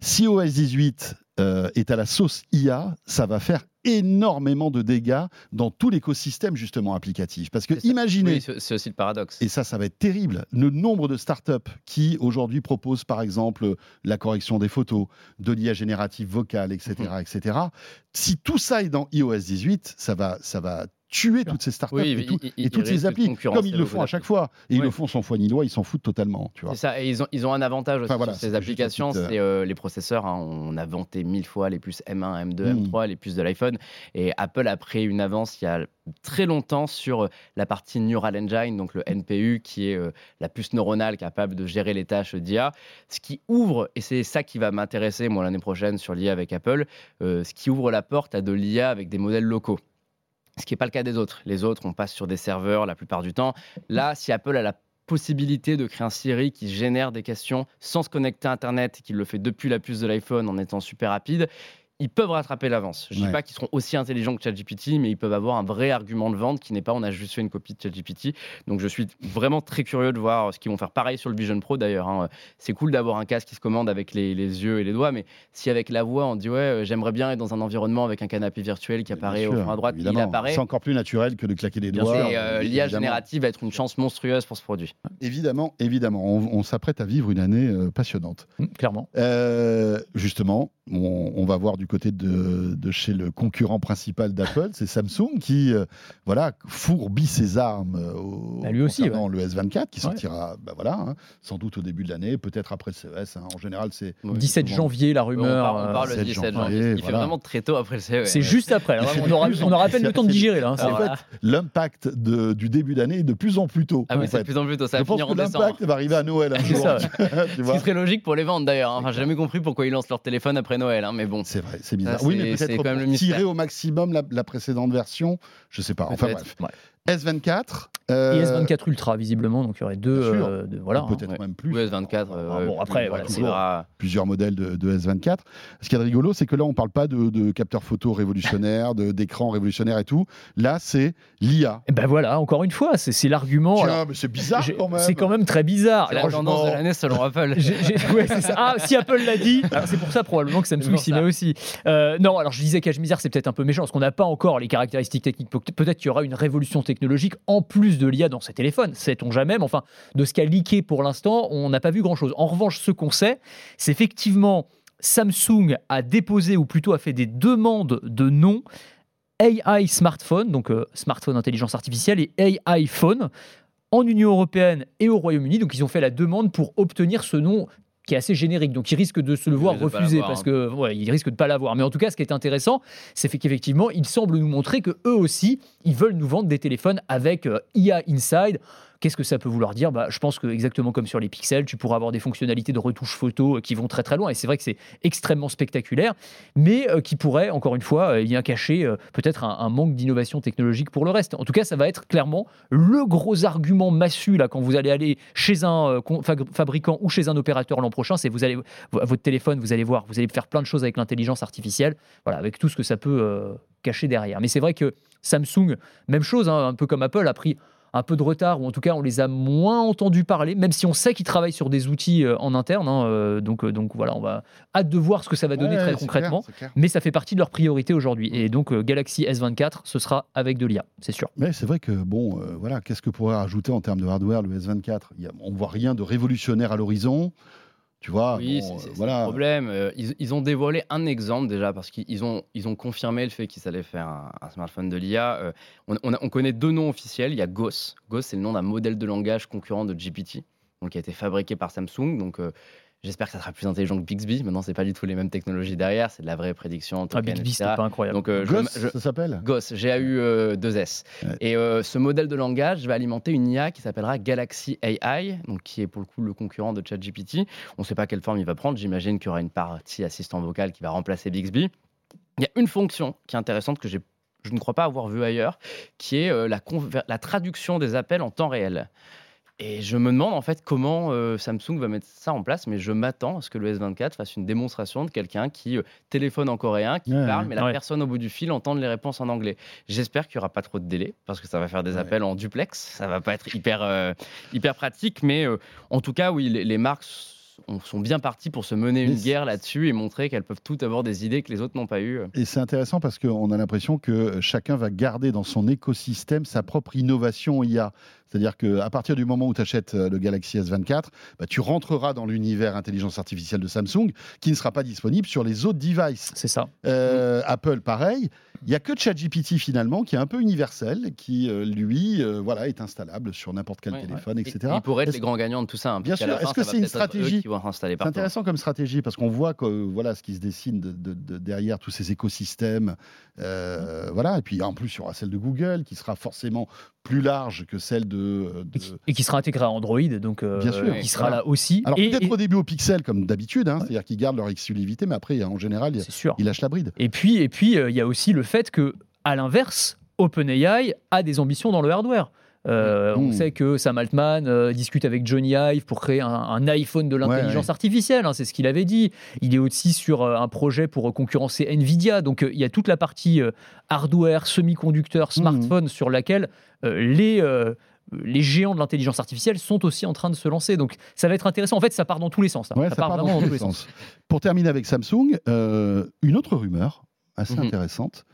Si OS 18 euh, est à la sauce IA, ça va faire énormément de dégâts dans tout l'écosystème justement applicatif. Parce que imaginez, Oui, c'est c'est aussi le paradoxe. et ça, ça va être terrible. Le nombre de startups qui aujourd'hui proposent, par exemple, la correction des photos, de l'IA générative vocale, etc., Mhm. etc. Si tout ça est dans iOS 18, ça va, ça va tuer toutes ces startups Oui, et, tout- il- et il- toutes ces applis, comme ils le font à chaque fois. Et ils le font sans foi ni loi, ils s'en foutent totalement, tu vois. C'est ça, et ils ont, ils ont un avantage aussi Enfin, voilà, sur ces applications, petite, euh, c'est euh, les processeurs. hein. on a vanté mille fois les puces M1, M2, Mm. M3, les puces de l'iPhone. Et Apple a pris une avance il y a très longtemps sur euh, la partie Neural Engine, donc le NPU, qui est euh, la puce neuronale capable de gérer les tâches d'IA. Ce qui ouvre, et c'est ça qui va m'intéresser moi l'année prochaine sur l'IA avec Apple, euh, ce qui ouvre la porte à de l'IA avec des modèles locaux. Ce qui n'est pas le cas des autres. Les autres, on passe sur des serveurs la plupart du temps. Là, si Apple a la possibilité de créer un Siri qui génère des questions sans se connecter à Internet, qui le fait depuis la puce de l'iPhone en étant super rapide ils peuvent rattraper l'avance. Je ne dis pas qu'ils seront aussi intelligents que ChatGPT, mais ils peuvent avoir un vrai argument de vente qui n'est pas on a juste fait une copie de ChatGPT. Donc je suis vraiment très curieux de voir ce qu'ils vont faire. Pareil sur le Vision Pro d'ailleurs. Hein. C'est cool d'avoir un casque qui se commande avec les, yeux et les doigts, mais si avec la voix on dit ouais, euh, j'aimerais bien être dans un environnement avec un canapé virtuel qui apparaît au fond à droite, il apparaît. C'est encore plus naturel que de claquer des doigts. Euh, L'IA générative va être une chance monstrueuse pour ce produit. Évidemment, évidemment. On, s'apprête à vivre une année euh, passionnante. Mmh, clairement. justement, on, va voir du côté de, chez le concurrent principal d'Apple, c'est Samsung qui euh, voilà fourbit ses armes euh, au, bah, lui aussi, dans le S24 qui sortira bah, voilà, hein, sans doute au début de l'année, peut-être après le CES. Hein. En général, c'est 17 janvier la rumeur. On parle, le 17 janvier. Il fait vraiment très tôt après le CES. C'est juste après. on, aura, on aura à peine le temps de digérer là. Hein, l'impact du début d'année est de plus en plus tôt. Ah oui, c'est de plus en plus tôt. Ça va Je pense que l'impact va arriver à Noël. Un jour. Ça. Ce qui serait logique pour les ventes d'ailleurs. Enfin, j'ai jamais compris pourquoi ils lancent leur téléphone après Noël, hein, mais bon. C'est vrai, c'est bizarre. oui, mais peut-être tirer au maximum la, la, précédente version, je sais pas. Enfin bref. Ouais. S24. Euh... Et S24 Ultra, visiblement, donc il y aurait deux. Euh, voilà, Peut-être hein. même plus. Ou S24. Euh, bon, après, voilà, c'est plusieurs modèles de, de, S24. Ce qui est rigolo, c'est que là, on ne parle pas de, de capteurs photo révolutionnaires, d'écran révolutionnaire et tout. Là, c'est l'IA. Et ben voilà, encore une fois, c'est l'argument. Tiens, mais c'est bizarre quand même. C'est quand même très bizarre. La tendance de l'année selon Apple. ouais, ça. Ah, si Apple l'a dit, c'est pour ça probablement que Samsung s'y met aussi. Euh, non, alors je disais misère, c'est peut-être un peu méchant, parce qu'on n'a pas encore les caractéristiques techniques. Peut-être qu'il y aura une révolution technologique en plus de l'IA dans ces téléphones, sait-on jamais, mais enfin, de ce qu'a leaké pour l'instant, on n'a pas vu grand-chose. En revanche, ce qu'on sait, c'est effectivement Samsung a déposé, ou plutôt a fait des demandes de nom AI smartphone, donc euh, smartphone intelligence artificielle, et AI phone en Union européenne et au Royaume-Uni. Donc ils ont fait la demande pour obtenir ce nom qui est assez générique. Donc, il risque de se le voir refuser parce hein. que, ouais, il risque de pas l'avoir. Mais en tout cas, ce qui est intéressant, c'est qu'effectivement, il semble nous montrer que eux aussi, ils veulent nous vendre des téléphones avec euh, IA Inside. Qu'est-ce que ça peut vouloir dire? Bah, Je pense que exactement comme sur les pixels, tu pourras avoir des fonctionnalités de retouche photo euh, qui vont très très loin. Et c'est vrai que c'est extrêmement spectaculaire, mais euh, qui pourrait, encore une fois, y cacher peut-être un, manque d'innovation technologique pour le reste. En tout cas, ça va être clairement le gros argument massu là, quand vous allez aller chez un fabricant ou chez un opérateur l'an prochain. C'est vous allez votre téléphone, vous allez voir, vous allez faire plein de choses avec l'intelligence artificielle, voilà, avec tout ce que ça peut cacher derrière. Mais c'est vrai que Samsung, même chose, hein, un peu comme Apple, a pris un peu de retard, ou en tout cas on les a moins entendus parler, même si on sait qu'ils travaillent sur des outils euh, en interne. Hein, euh, donc, euh, donc voilà, on va hâte de voir ce que ça va donner très concrètement. mais ça fait partie de leurs priorités aujourd'hui. Et donc Galaxy S24, ce sera avec de l'IA, c'est sûr. Mais c'est vrai que bon, voilà, qu'est-ce que pourrait rajouter en termes de hardware le S24 On voit rien de révolutionnaire à l'horizon. Tu vois, oui, c'est voilà. le problème. Euh, ils, ont dévoilé un exemple déjà parce qu'ils ont, ils ont confirmé le fait qu'ils allaient faire un, smartphone de l'IA. Euh, on, on, connaît deux noms officiels. Il y a Ghost. Ghost, c'est le nom d'un modèle de langage concurrent de GPT, donc qui a été fabriqué par Samsung. Donc euh, J'espère que ça sera plus intelligent que Bixby. Maintenant, c'est pas du tout les mêmes technologies derrière, c'est de la vraie prédiction. ah, Bixby, c'est pas incroyable. Donc, euh, ça s'appelle GOS, G-A-U-2-S. Et euh, ce modèle de langage va alimenter une IA qui s'appellera Galaxy AI, donc qui est pour le coup le concurrent de ChatGPT. On ne sait pas quelle forme il va prendre. J'imagine qu'il y aura une partie assistant vocal qui va remplacer Bixby. Il y a une fonction qui est intéressante que je ne crois pas avoir vue ailleurs, qui est euh, la, la traduction des appels en temps réel. Et je me demande en fait comment euh, Samsung va mettre ça en place, mais je m'attends à ce que le S24 fasse une démonstration de quelqu'un qui euh, téléphone en coréen, qui parle, mais la personne au bout du fil entend les réponses en anglais. J'espère qu'il n'y aura pas trop de délai, parce que ça va faire des appels en duplex, ça va pas être hyper, euh, hyper pratique, mais en tout cas, oui, les, les marques sont bien partis pour se mener une guerre là-dessus et montrer qu'elles peuvent toutes avoir des idées que les autres n'ont pas eues. Et c'est intéressant parce qu'on a l'impression que chacun va garder dans son écosystème sa propre innovation IA. C'est-à-dire qu'à partir du moment où tu achètes euh, le Galaxy S24, bah, tu rentreras dans l'univers intelligence artificielle de Samsung qui ne sera pas disponible sur les autres devices. C'est ça. Euh, Apple, pareil. Il n'y a que ChatGPT finalement qui est un peu universel, qui euh, lui voilà, est installable sur n'importe quel téléphone, etc. il pourrait être les grands gagnants de tout ça. Hein, bien sûr. Est-ce que c'est une stratégie C'est intéressant comme stratégie parce qu'on voit que, voilà, ce qui se dessine de, derrière tous ces écosystèmes. voilà. Et puis en plus, il y aura celle de Google qui sera forcément plus large que celle de. Et, qui, sera intégrée à Android, donc Bien sûr, qui sera là aussi. Alors peut-être au début au Pixel, comme d'habitude, hein, c'est-à-dire qu'ils gardent leur exclusivité, mais après, en général, ils lâchent la bride. Et puis, et puis, il y a aussi le fait que, à l'inverse, OpenAI a des ambitions dans le hardware. Euh, On Mmh. sait que Sam Altman euh, discute avec Johnny Ive pour créer un, un iPhone de l'intelligence ouais. artificielle, hein, c'est ce qu'il avait dit. Il est aussi sur euh, un projet pour euh, concurrencer Nvidia. Donc euh, il y a toute la partie euh, hardware, semi-conducteurs, Mmh. smartphones sur laquelle euh, les, euh, les géants de l'intelligence artificielle sont aussi en train de se lancer. Donc ça va être intéressant. En fait, ça part dans tous les sens. là. Ouais, ça, ça part part vraiment dans tous les sens. sens. Pour terminer avec Samsung, euh, une autre rumeur assez Mhm. intéressante,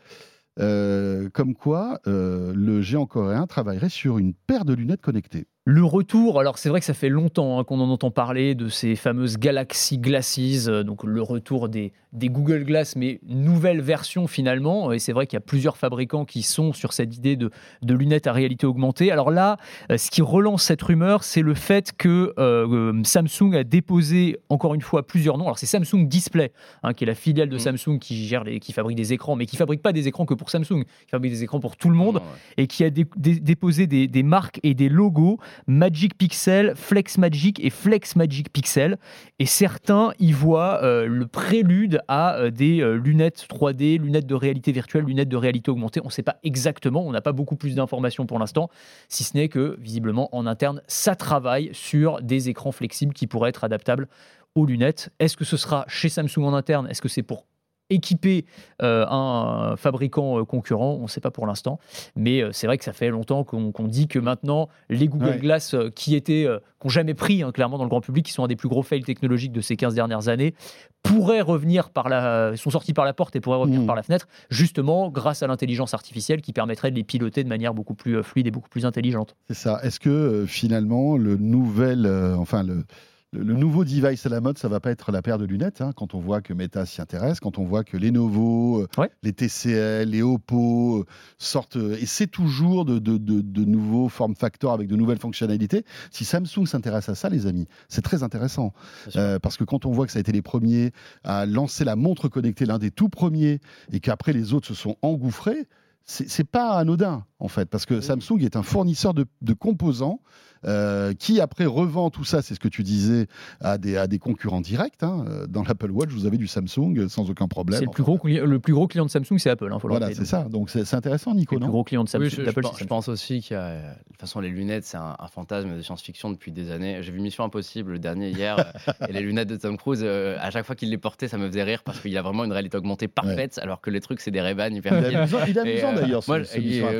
euh, comme quoi euh, le géant coréen travaillerait sur une paire de lunettes connectées. Le retour, alors c'est vrai que ça fait longtemps hein, qu'on en entend parler de ces fameuses Galaxy Glasses, donc le retour des, des Google Glass, mais nouvelle version finalement. Et c'est vrai qu'il y a plusieurs fabricants qui sont sur cette idée de, de lunettes à réalité augmentée. Alors là, euh, ce qui relance cette rumeur, c'est le fait que euh, euh, Samsung a déposé encore une fois plusieurs noms. Alors c'est Samsung Display, hein, qui est la filiale de Mhm. Samsung qui gère les, qui fabrique des écrans, mais qui fabrique pas des écrans que pour Samsung, qui fabrique des écrans pour tout le monde Ouais. et qui a dé- dé- déposé des, des marques et des logos Magic Pixel, Flex Magic et Flex Magic Pixel. Et certains y voient euh, le prélude à euh, des euh, lunettes 3D, lunettes de réalité virtuelle, lunettes de réalité augmentée. On ne sait pas exactement, on n'a pas beaucoup plus d'informations pour l'instant, si ce n'est que visiblement en interne, ça travaille sur des écrans flexibles qui pourraient être adaptables aux lunettes. Est-ce que ce sera chez Samsung en interne? Est-ce que c'est pour équiper euh, un fabricant euh, concurrent, on ne sait pas pour l'instant, mais euh, c'est vrai que ça fait longtemps qu'on dit que maintenant les Google Ouais. Glass euh, qui étaient, euh, qui n'ont jamais pris hein, clairement dans le grand public, qui sont un des plus gros fails technologiques de ces 15 dernières années, pourraient revenir par la, sont sortis par la porte et pourraient revenir Mhm. par la fenêtre, justement grâce à l'intelligence artificielle qui permettrait de les piloter de manière beaucoup plus euh, fluide et beaucoup plus intelligente. C'est ça. Est-ce que euh, finalement le nouvel, euh, enfin le, le- nouveau device à la mode, ça va pas être la paire de lunettes hein, Quand on voit que Meta s'y intéresse, quand on voit que Lenovo, euh, Ouais. les TCL, les Oppo euh, sortent, euh, et c'est toujours de, de- de- de nouveaux form factors avec de nouvelles fonctionnalités. Si Samsung s'intéresse à ça, les amis, c'est très intéressant. Euh, parce que quand on voit que ça a été les premiers à lancer la montre connectée, l'un des tout premiers, et qu'après les autres se sont engouffrés, c'est c'est pas anodin en fait, parce que Samsung est un fournisseur de, de composants euh, qui après revend tout ça, c'est ce que tu disais, à des, à des concurrents directs. hein. Euh, Dans l'Apple Watch, vous avez du Samsung euh, sans aucun problème. C'est le plus gros, cli- le plus gros client de Samsung, c'est Apple. hein, faut Voilà, c'est ça. Donc c'est c'est intéressant, Nico, Le plus gros client de Samsung, Oui, je, je pense, c'est je Samsung. pense aussi qu'il y a. De toute façon, les lunettes, c'est un, un fantasme de science-fiction depuis des années. J'ai vu Mission Impossible, le dernier hier, et les lunettes de Tom Cruise, euh, à chaque fois qu'il les portait, ça me faisait rire parce qu'il a vraiment une réalité augmentée parfaite, alors que les trucs, c'est des Ray-Ban hyper Il est fines. amusant, il est Et, amusant euh, d'ailleurs. moi,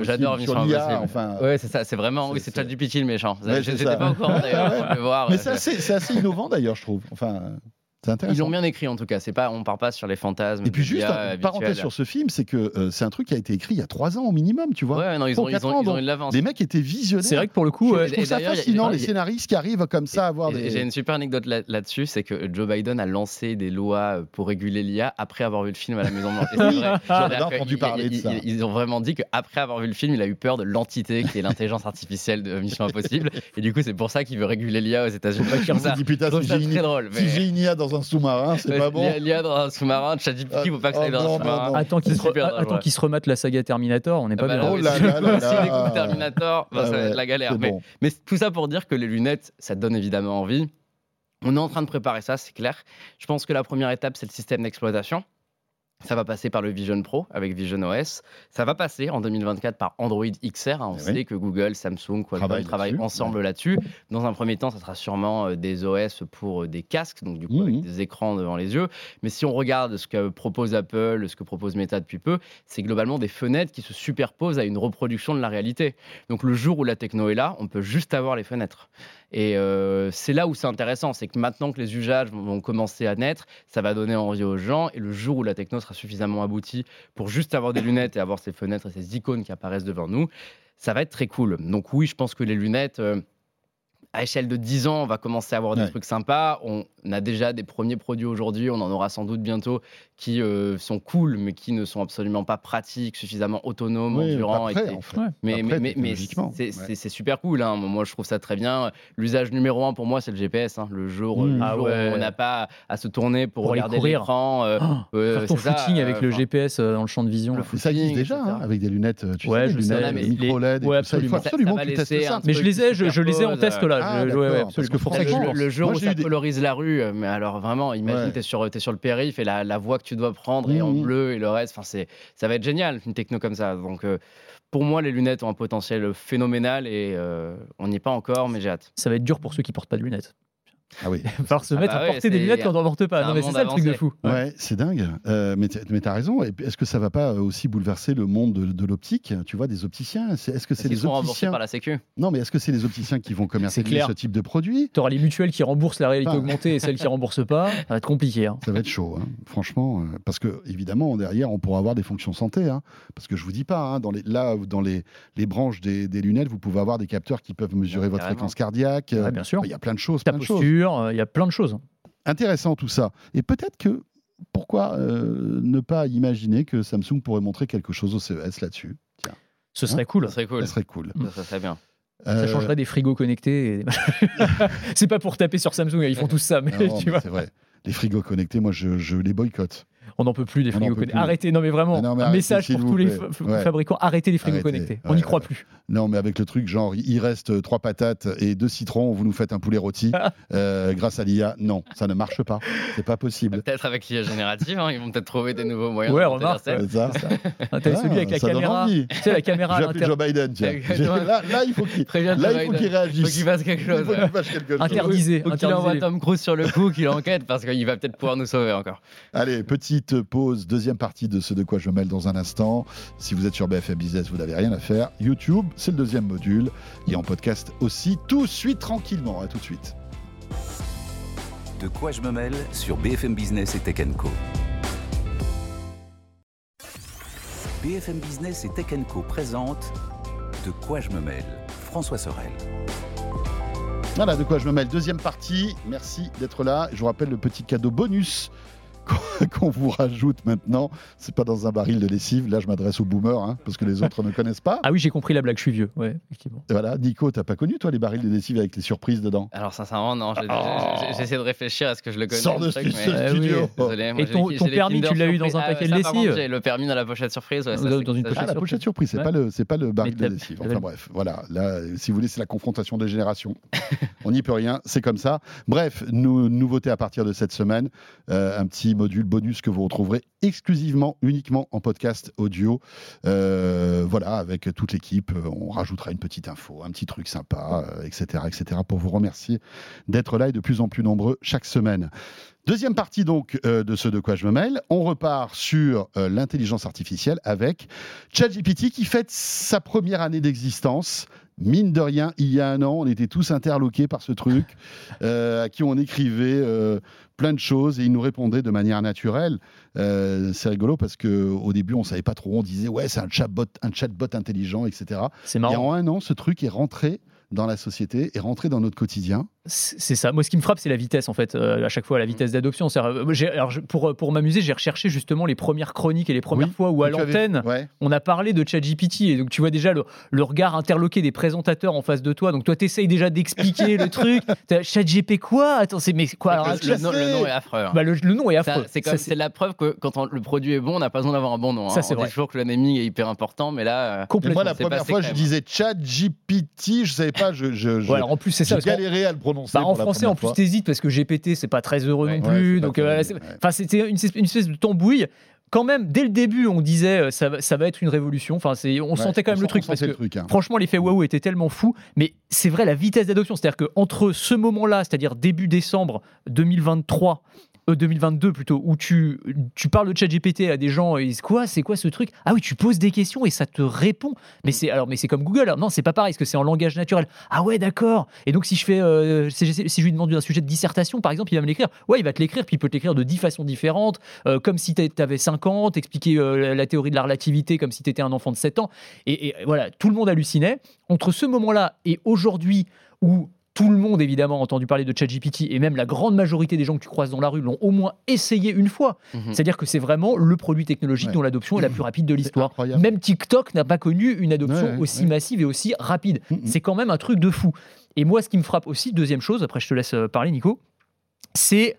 j'adore Mission Impossible. Enfin, Ouais, c'est ça, c'est vraiment. c'est- Oui, c'est c'est- ChatGPT le méchant. Ouais, ça. pas au courant d'ailleurs. Mais euh, c'est assez, assez innovant d'ailleurs, je trouve. Enfin, Ils l'ont bien écrit en tout cas. C'est pas, on part pas sur les fantasmes. Et puis juste, l'IA une parenthèse sur ce film, c'est que euh, c'est un truc qui a été écrit il y a trois ans au minimum, tu vois. Ouais, non, ils ont, ils ont, ans, ils ont donc, une l'avance. Les mecs étaient visionnaires. C'est vrai que pour le coup, je, trouve ça fascinant, les scénaristes qui arrivent comme ça à avoir des. J'ai une super anecdote là- là-dessus, c'est que Joe Biden a lancé des lois pour réguler l'IA après avoir vu le film à la Maison Blanche. C'est vrai. j'en entendu parler de ça. il- Ils ont vraiment dit qu'après avoir vu le film, il a eu peur de l'entité qui est l'intelligence artificielle de Mission Impossible. Et du coup, c'est pour ça qu'il veut réguler l'IA aux États-Unis. Une, très drôle. si j'ai une IA dans un sous-marin, c'est pas bon. L'IA l'IA dans un sous-marin, ChatGPT, il faut pas que ça aille dans un non, sous-marin. Attends qu'ils se, re- super drôle, attends ouais. qu'ils se remettent la saga Terminator, on n'est Ah pas bah bien. là, Oh si- Terminator, Ah ça va être la galère. Mais, bon. mais tout ça pour dire que les lunettes, ça te donne évidemment envie. On est en train de préparer ça, c'est clair. Je pense que la première étape, c'est le système d'exploitation. Ça va passer par le Vision Pro avec Vision OS. Ça va passer en 2024 par Android XR. On Eh sait que Google, Samsung, Qualcomm Travaillent ensemble là-dessus. Dans un premier temps, ça sera sûrement euh, des OS pour euh, des casques, donc du coup Mhm. avec des écrans devant les yeux. Mais si on regarde ce que propose Apple, ce que propose Meta depuis peu, c'est globalement des fenêtres qui se superposent à une reproduction de la réalité. Donc le jour où la techno est là, on peut juste avoir les fenêtres. Et euh, c'est là où c'est intéressant, c'est que maintenant que les usages vont- commencer à naître, ça va donner envie aux gens. Et le jour où la techno sera suffisamment aboutie pour juste avoir des lunettes et avoir ces fenêtres et ces icônes qui apparaissent devant nous, ça va être très cool. Donc oui, je pense que les lunettes, euh, à échelle de 10 ans, on va commencer à avoir des Ouais. trucs sympas. On a déjà des premiers produits aujourd'hui, on en aura sans doute bientôt qui euh, sont cool, mais qui ne sont absolument pas pratiques, suffisamment autonomes, Oui, endurants. après, en fait. Mais, Après, mais, mais, c'est ouais. super cool. hein. Moi, je trouve ça très bien. L'usage numéro un pour moi, c'est le GPS. hein. Le jour, Mmh. le Ah jour ouais. où on n'a pas à se tourner pour, regarder l'écran. euh, Oh, euh, faire ton c'est ça, footing avec euh, le GPS euh, dans le champ de vision. le. Mais ça existe footing, déjà, hein, avec des lunettes, euh, tu Ouais, sais, je des sais, lunettes mais micro LED ouais, absolument. Ça- absolument ça va que tu testes laisser ça. un Mais je les ai, je, les ai en test là. Parce que franchement, le, jour où ça colorise la rue, euh, mais alors vraiment, imagine, t'es sur, es sur le périph' et la, la voie que tu dois prendre est en Mhm. bleu et le reste, enfin, c'est, ça va être génial, une techno comme ça. Donc, euh, pour moi, les lunettes ont un potentiel phénoménal et euh, on n'y est pas encore, mais j'ai hâte. Ça va être dur pour ceux qui portent pas de lunettes. Ah oui. Il va falloir se Ah mettre bah à ouais, porter des lunettes quand on n'en porte pas. Non, mais c'est ça le truc de fou. Ouais, c'est dingue. Euh, mais tu as raison. Est-ce que ça va pas aussi bouleverser le monde de, de l'optique Tu vois, des opticiens? Est-ce que c'est Ils les opticiens par la Sécu? Non, mais est-ce que c'est les opticiens qui vont commercialiser clair. ce type de produit? Tu auras les mutuelles qui remboursent la réalité Ah. augmentée et celles qui remboursent pas. Ça va être compliqué. hein. Ça va être chaud, hein. franchement. euh, Parce que, évidemment, derrière, on pourra avoir des fonctions santé. hein. Parce que je vous dis pas, hein, dans les, là, dans les, les branches des, des lunettes, vous pouvez avoir des capteurs qui peuvent mesurer Ouais, votre carrément. fréquence cardiaque. Ouais, bien sûr. Il y a plein de choses. Ta plein de choses. Euh, il y a plein de choses. Intéressant tout ça. Et peut-être que, pourquoi euh, ne pas imaginer que Samsung pourrait montrer quelque chose au CES là-dessus? Tiens, Ce serait cool. Ça serait cool. ça serait cool. Ça, ça serait bien. Ça Euh, changerait des frigos connectés. et- c'est pas pour taper sur Samsung, ils font tous ça, mais mais vois, C'est vrai. Les frigos connectés, moi, je, je les boycotte. On n'en peut plus des frigos peut connectés. Arrêtez, non mais vraiment, Ah non, mais un arrêtez, message pour tous les Ouais. fabricants, arrêtez les frigos Arrêtez. connectés. On Ouais, n'y croit ouais. plus. Non, mais avec le truc, genre, il reste trois patates et deux citrons, vous nous faites un poulet rôti euh, grâce à l'IA. Non, ça ne marche pas. C'est pas possible. Peut-être avec l'IA générative, hein, ils vont peut-être trouver des nouveaux moyens. Ouais, remarque. C'est ça. Ah, T'as Ah, celui avec la ça donne caméra. envie. Tu sais, la caméra l'intérieur. Joe Biden, tiens. Là, là, il faut qu'il il faut réagisse. Faut qu'il fasse quelque Il chose. faut qu'il fasse quelque chose. Interdisé. Faut qu'il envoie Tom Cruise sur le coup, qu'il enquête, parce qu'il va peut-être pouvoir nous sauver encore. Allez, petite pause, deuxième partie de ce de quoi je me mêle dans un instant. Si vous êtes sur BFM Business, vous n'avez rien à faire. YouTube, c'est le deuxième module. Et en podcast aussi, tout de suite, tranquillement. À tout de suite. De quoi je me mêle sur BFM Business et Tech Co. BFM Business et Tech Co présente De quoi je me mêle François Sorel. Voilà de quoi je me mêle. Deuxième partie. Merci d'être là. Je vous rappelle le petit cadeau bonus qu'on- vous rajoute maintenant. C'est pas dans un baril de lessive. Là, je m'adresse aux boomers hein, parce que les autres ne connaissent pas. Ah oui, j'ai compris la blague, je suis vieux. Ouais, effectivement. Et Voilà, Nico, t'as pas connu toi les barils de lessive avec les surprises dedans? Alors, sincèrement, non, Oh. j'essaie de réfléchir à ce que je le connais. Sors de ce truc, ce mais- Ah oui. studio. Désolé, moi, Et ton- permis, tu l'as eu dans un Ah, paquet ça, de lessive J'ai le permis dans la pochette surprise. ouais, ça, Dans- c'est- dans une pochette Ah, la surprise. pochette surprise, c'est Ouais. pas le, c'est pas le baril de lessive. Enfin bref, voilà. Là, si vous voulez, c'est la confrontation des générations. On n'y peut rien, c'est comme ça. Bref, nou- nouveauté à partir de cette semaine, euh, un petit module bonus que vous retrouverez exclusivement, uniquement en podcast audio. Euh, voilà, avec toute l'équipe, euh, on rajoutera une petite info, un petit truc sympa, euh, etc., etc. Pour vous remercier d'être là et de plus en plus nombreux chaque semaine. Deuxième partie donc de ce de quoi je me mêle. On repart sur l'intelligence artificielle avec ChatGPT qui fête sa première année d'existence. Mine de rien, il y a un an, on était tous interloqués par ce truc, euh, à qui on écrivait euh, plein de choses et il nous répondait de manière naturelle. Euh, c'est rigolo parce que au début, on savait pas trop. On disait ouais, c'est un chatbot, un chatbot intelligent, etc. C'est Et marrant. en un an, ce truc est rentré dans la société, est rentré dans notre quotidien. C'est ça. Moi, ce qui me frappe, c'est la vitesse, en fait, euh, à chaque fois, la vitesse d'adoption. Euh, alors, pour, euh, pour m'amuser, j'ai recherché justement les premières chroniques et les premières Oui, fois où, à avais- l'antenne, Ouais. on a parlé de ChatGPT. Et donc, tu vois déjà le, le regard interloqué des présentateurs en face de toi. Donc, toi, tu essayes déjà d'expliquer le truc. ChatGPT quoi? Attends, c'est mais quoi? Alors, le, nom, le nom est affreux. hein. bah, le, le nom est affreux. C'est la preuve que quand on- le produit est bon, on n'a pas besoin d'avoir un bon nom. hein. Ça, c'est vrai. toujours que le naming est hyper important, mais là, euh, Et complètement. moi, la première fois, je même. disais ChatGPT, je savais pas, je, je, je- Ouais, alors, en plus, c'est ça. j'ai galéré à le Bah, en pour la français, en plus, t'hésites parce que GPT, c'est pas très heureux Ouais. non plus. donc, euh, enfin, c'était une, espèce- une espèce de tambouille. Quand même, dès le début, on disait euh, ça, va- ça va être une révolution. Enfin, on Ouais, sentait quand même on le truc on parce sentait que le truc, hein. Franchement, l'effet waouh était tellement fou, mais c'est vrai la vitesse d'adoption, c'est-à-dire que entre ce moment-là, c'est-à-dire début décembre 2023, euh, 2022 plutôt, où tu, tu parles de ChatGPT à des gens et ils disent quoi, c'est quoi ce truc? Ah oui, tu poses des questions et ça te répond. Mais c'est alors, mais c'est comme Google. Non, c'est pas pareil, parce que c'est en langage naturel. Ah ouais, d'accord. Et donc si je fais, euh, si, si je lui demande un sujet de dissertation, par exemple, il va me l'écrire. Ouais, il va te l'écrire, puis il peut te l'écrire de 10 façons différentes, euh, comme si tu avais 5 ans, t'expliquer euh, la- la théorie de la relativité comme si tu étais un enfant de 7 ans. Et, et voilà, tout le monde hallucinait. Entre ce moment-là et aujourd'hui où tout le monde, évidemment, a entendu parler de ChatGPT et même la grande majorité des gens que tu croises dans la rue l'ont au moins essayé une fois. Mhm. C'est-à-dire que c'est vraiment le produit technologique Ouais. dont l'adoption est la plus rapide de l'histoire. Même TikTok n'a pas connu une adoption Ouais, ouais, aussi ouais. massive et aussi rapide. Mhm. C'est quand même un truc de fou. Et moi, ce qui me frappe aussi, deuxième chose, après je te laisse euh, parler, Nico, c'est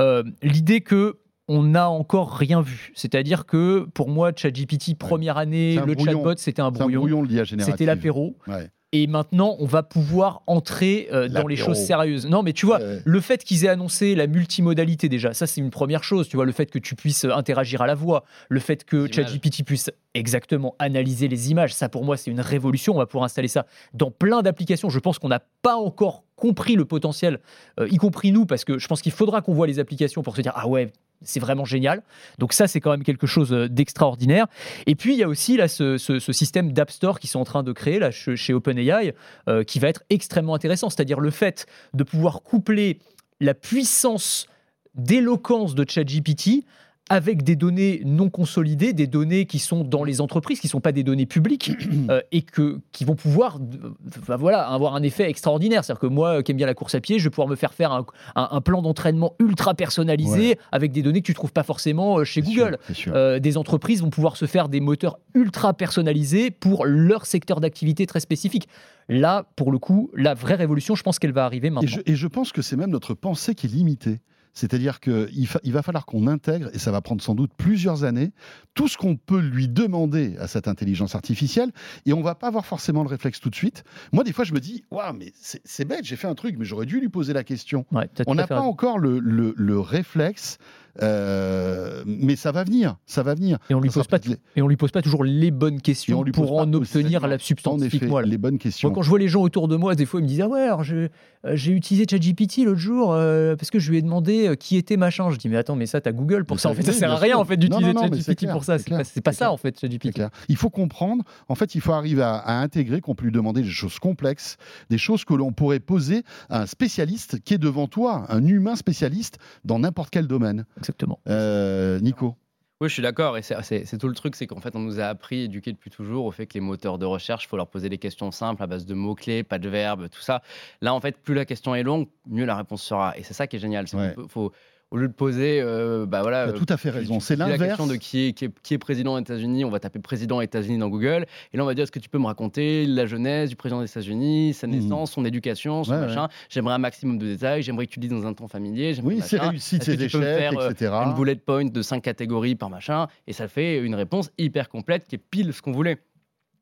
euh, l'idée que on n'a encore rien vu. C'est-à-dire que pour moi, ChatGPT, première année, le brouillon. chatbot, c'était un brouillon. brouillon, l'IA générative. C'était l'apéro. Ouais. Et maintenant on va pouvoir entrer euh, dans les choses sérieuses. Non, mais tu vois, Ouais. le fait qu'ils aient annoncé la multimodalité déjà, ça c'est une première chose. Tu vois, le fait que tu puisses interagir à la voix, le fait que. ChatGPT puisse exactement analyser les images, ça pour moi c'est une révolution. On va pouvoir installer ça dans plein d'applications. Je pense qu'on n'a pas encore compris le potentiel, euh, y compris nous, parce que je pense qu'il faudra qu'on voit les applications pour se dire ah ouais. C'est vraiment génial. Donc ça, c'est quand même quelque chose euh, d'extraordinaire. Et puis, il y a aussi là, ce, système d'App Store qu'ils sont en train de créer là, chez, chez OpenAI, euh, qui va être extrêmement intéressant. C'est-à-dire le fait de pouvoir coupler la puissance d'éloquence de ChatGPT avec des données non consolidées, des données qui sont dans les entreprises, qui ne sont pas des données publiques, euh, et que, qui vont pouvoir euh, voilà, avoir un effet extraordinaire. C'est-à-dire que moi, qui aime bien la course à pied, je vais pouvoir me faire faire un, un- un plan d'entraînement ultra personnalisé avec des données que tu ne trouves pas forcément euh, chez Google. sûr, c'est sûr. Euh, des entreprises vont pouvoir se faire des moteurs ultra personnalisés pour leur secteur d'activité très spécifique. Là, pour le coup, la vraie révolution, je pense qu'elle va arriver Et maintenant. je, et je pense que c'est même notre pensée qui est limitée. C'est-à-dire qu'il il va falloir qu'on intègre, et ça va prendre sans doute plusieurs années, tout ce qu'on peut lui demander à cette intelligence artificielle, et on va pas avoir forcément le réflexe tout de suite. Moi, des fois, je me dis, waouh, mais c'est bête, j'ai fait un truc, mais j'aurais dû lui poser la question. Ouais, On n'a pas encore le, le- le réflexe, euh, mais ça va venir, ça va venir. Et on lui Ça pose pas et on lui pose pas toujours les bonnes Et on questions lui pour en obtenir la substance. En effet, les bonnes questions. Moi, quand je vois les gens autour de moi, des fois, ils me disent Ah ouais, euh, j'ai utilisé ChatGPT l'autre jour euh, parce que je lui ai demandé euh, qui était machin. Je dis Mais attends, mais ça, t'as Google pour Mais ça. En ça, fait, ça sert à rien en fait d'utiliser ChatGPT pour ça. c'est pas, pas ça en fait, ChatGPT. Il faut comprendre, en fait, il faut arriver à, à intégrer qu'on peut lui demander des choses complexes, des choses que l'on pourrait poser à un spécialiste qui est devant toi, un humain spécialiste dans n'importe quel domaine. Exactement. Euh, Nico Oui, je suis d'accord. Et c'est- tout le truc, c'est qu'en fait, on nous a appris, éduqués depuis toujours, au fait que les moteurs de recherche, il faut leur poser des questions simples à base de mots-clés, pas de verbes, tout ça. Là, en fait, plus la question est longue, mieux la réponse sera. Et c'est ça qui est génial. c'est Ouais. faut, au lieu de poser, euh, bah voilà. Tu as tout à fait raison. C'est dis La l'inverse. question de qui est, qui, est, qui est président des États-Unis, on va taper président États-Unis dans Google. Et là, on va dire est-ce que tu peux me raconter la jeunesse du président des États-Unis, sa Mhm. naissance, son éducation, son Ouais, ouais. machin? J'aimerais un maximum de détails, j'aimerais que tu le dises dans un ton familier. Oui, tu peux me échecs, faire, euh, etc. une bullet point de cinq catégories par machin, et ça fait une réponse hyper complète qui est pile ce qu'on voulait.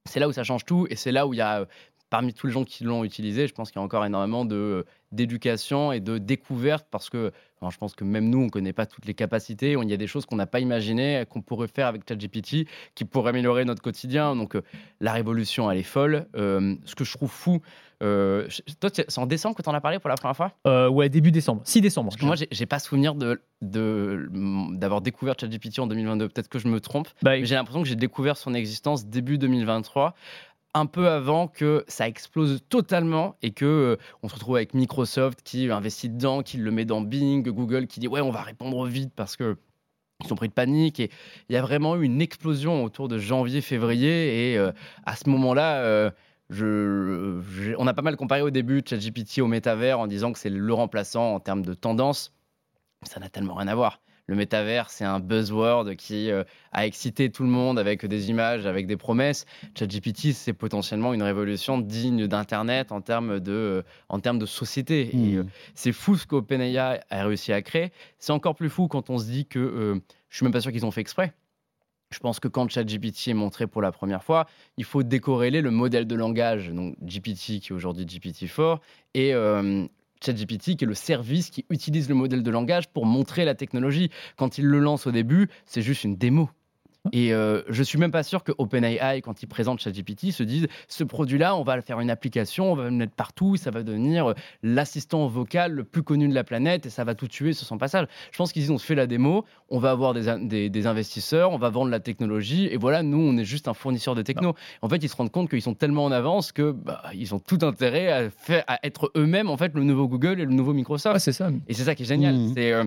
C'est là où ça change tout, et c'est là où il y a, euh, parmi tous les gens qui l'ont utilisé, je pense qu'il y a encore énormément de euh, d'éducation et de découverte, parce que enfin, je pense que même nous, on ne connaît pas toutes les capacités, il y a des choses qu'on n'a pas imaginées, qu'on pourrait faire avec ChatGPT, qui pourraient améliorer notre quotidien. Donc euh, la révolution, elle est folle. Euh, ce que je trouve fou, euh, toi, c'est en décembre que tu en as parlé pour la première fois? Euh, ouais, début décembre. 6 décembre. parce que moi, j'ai- pas souvenir de- d'avoir découvert ChatGPT en 2022. Peut-être que je me trompe, Bah, j'ai l'impression que j'ai découvert son existence début 2023, un peu avant que ça explose totalement et que euh, on se retrouve avec Microsoft qui investit dedans, qui le met dans Bing, Google qui dit ouais, on va répondre vite parce que ils sont pris de panique et il y a vraiment eu une explosion autour de janvier-février et euh, à ce moment-là. euh, on a pas mal comparé au début ChatGPT au métavers en disant que c'est le remplaçant en termes de tendance. Ça n'a tellement rien à voir. Le métavers, c'est un buzzword qui euh, a excité tout le monde avec des images, avec des promesses. ChatGPT, c'est potentiellement une révolution digne d'Internet en termes de, euh, en termes de société. Et, Mmh. euh, c'est fou ce qu'OpenAI a réussi à créer. C'est encore plus fou quand on se dit que je suis même pas sûr qu'ils ont fait exprès. Je pense que quand ChatGPT est montré pour la première fois, il faut décorréler le modèle de langage, donc GPT qui est aujourd'hui GPT-4, et euh, ChatGPT qui est le service qui utilise le modèle de langage pour montrer la technologie. Quand il le lance au début, c'est juste une démo. Et euh, je suis même pas sûr que OpenAI, quand ils présentent ChatGPT, se disent ce produit-là, on va le faire une application, on va le mettre partout, ça va devenir euh, l'assistant vocal le plus connu de la planète et ça va tout tuer sur son passage. Je pense qu'ils ont fait la démo, on va avoir des, in- des- des investisseurs, on va vendre la technologie et voilà, nous, on est juste un fournisseur de techno. En fait, ils se rendent compte qu'ils sont tellement en avance que bah, ils ont tout intérêt à, faire, à être eux-mêmes en fait le nouveau Google et le nouveau Microsoft. ouais, c'est ça. Et c'est ça qui est génial. Mhm. C'est euh,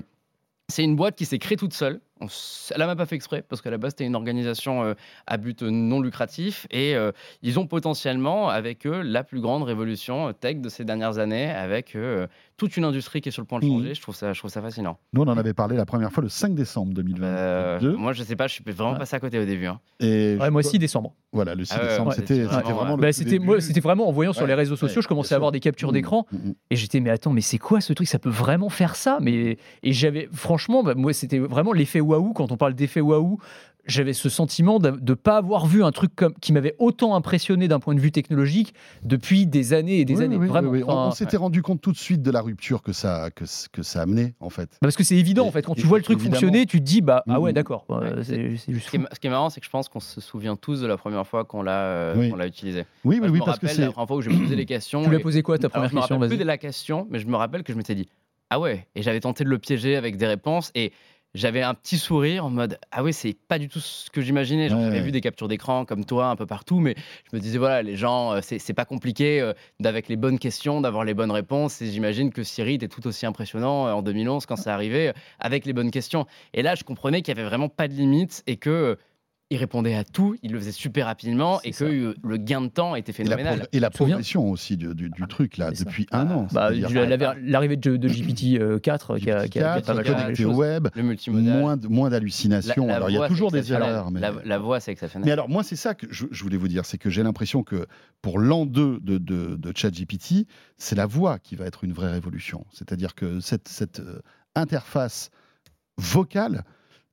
c'est une boîte qui s'est créée toute seule. On Elle n'a même pas fait exprès, parce qu'à la base, c'était une organisation euh, à but non lucratif. Et euh, ils ont potentiellement, avec eux, la plus grande révolution euh, tech de ces dernières années, avec euh, toute une industrie qui est sur le point de changer. Je, trouve ça, je trouve ça fascinant. Nous, on en avait parlé la première fois le 5 décembre Euh, 2022. moi, je sais pas, je suis vraiment Ouais. passé à côté au début. hein. et Ouais, moi aussi, décembre. Voilà, le 6 Ah décembre, ouais, c'était vraiment, Bah, c'était moi, début. c'était vraiment en voyant sur les réseaux sociaux, ouais, je commençais à avoir des captures Mmh, d'écran mmh, mmh. et j'étais mais attends mais c'est quoi ce truc? Ça peut vraiment faire ça? Mais et j'avais franchement bah, moi c'était vraiment l'effet waouh quand on parle d'effet waouh. j'avais ce sentiment de ne pas avoir vu un truc comme, qui m'avait autant impressionné d'un point de vue technologique depuis des années et des Oui, années. oui, vraiment. oui, oui. On- Enfin, on s'était rendu compte tout de suite de la rupture que ça, que, que ça amenait, en fait. parce que c'est évident, Et- en fait. Quand tu vois le truc évidemment. fonctionner, tu te dis, bah, ah ouais, d'accord. Ouais, c'est c'est juste Ce qui, est, fou. ce qui est marrant, c'est que je pense qu'on se souvient tous de la première fois qu'on l'a euh, Oui. qu'on l'a utilisé. Oui, oui, je oui, me parce que rappelle c'est. la première fois où j'ai posé les questions. Tu l'as et- posé quoi, ta Alors, première je me question? rappelle plus de la question, mais je me rappelle que je m'étais dit ah ouais, et j'avais tenté de le piéger avec des réponses et j'avais un petit sourire en mode ah ouais, c'est pas du tout ce que j'imaginais. Ouais, J'avais ouais. vu des captures d'écran comme toi un peu partout, mais je me disais voilà, les gens, euh, c'est pas compliqué euh, d'avec les bonnes questions, d'avoir les bonnes réponses. Et j'imagine que Siri était tout aussi impressionnant euh, en 2011 quand ça arrivait euh, avec les bonnes questions. Et là, je comprenais qu'il y avait vraiment pas de limite et que il répondait à tout, il le faisait super rapidement et que ça. euh, le gain de temps était Et la, phénoménal. et la souviens progression aussi du, du- du truc, là, ça. depuis un an. Bah, la- L'arrivée de, de GPT-4 qui, a, qui a- qui a web, Le multimodal. moins, moins d'hallucinations. Alors, il y a toujours des erreurs. Mais... La, la voix, c'est exceptionnel. Mais alors, moi, c'est ça que je, je voulais vous dire, c'est que j'ai l'impression que pour l'an 2 de, de, de ChatGPT, c'est la voix qui va être une vraie révolution. C'est-à-dire que cette, cette euh, interface vocale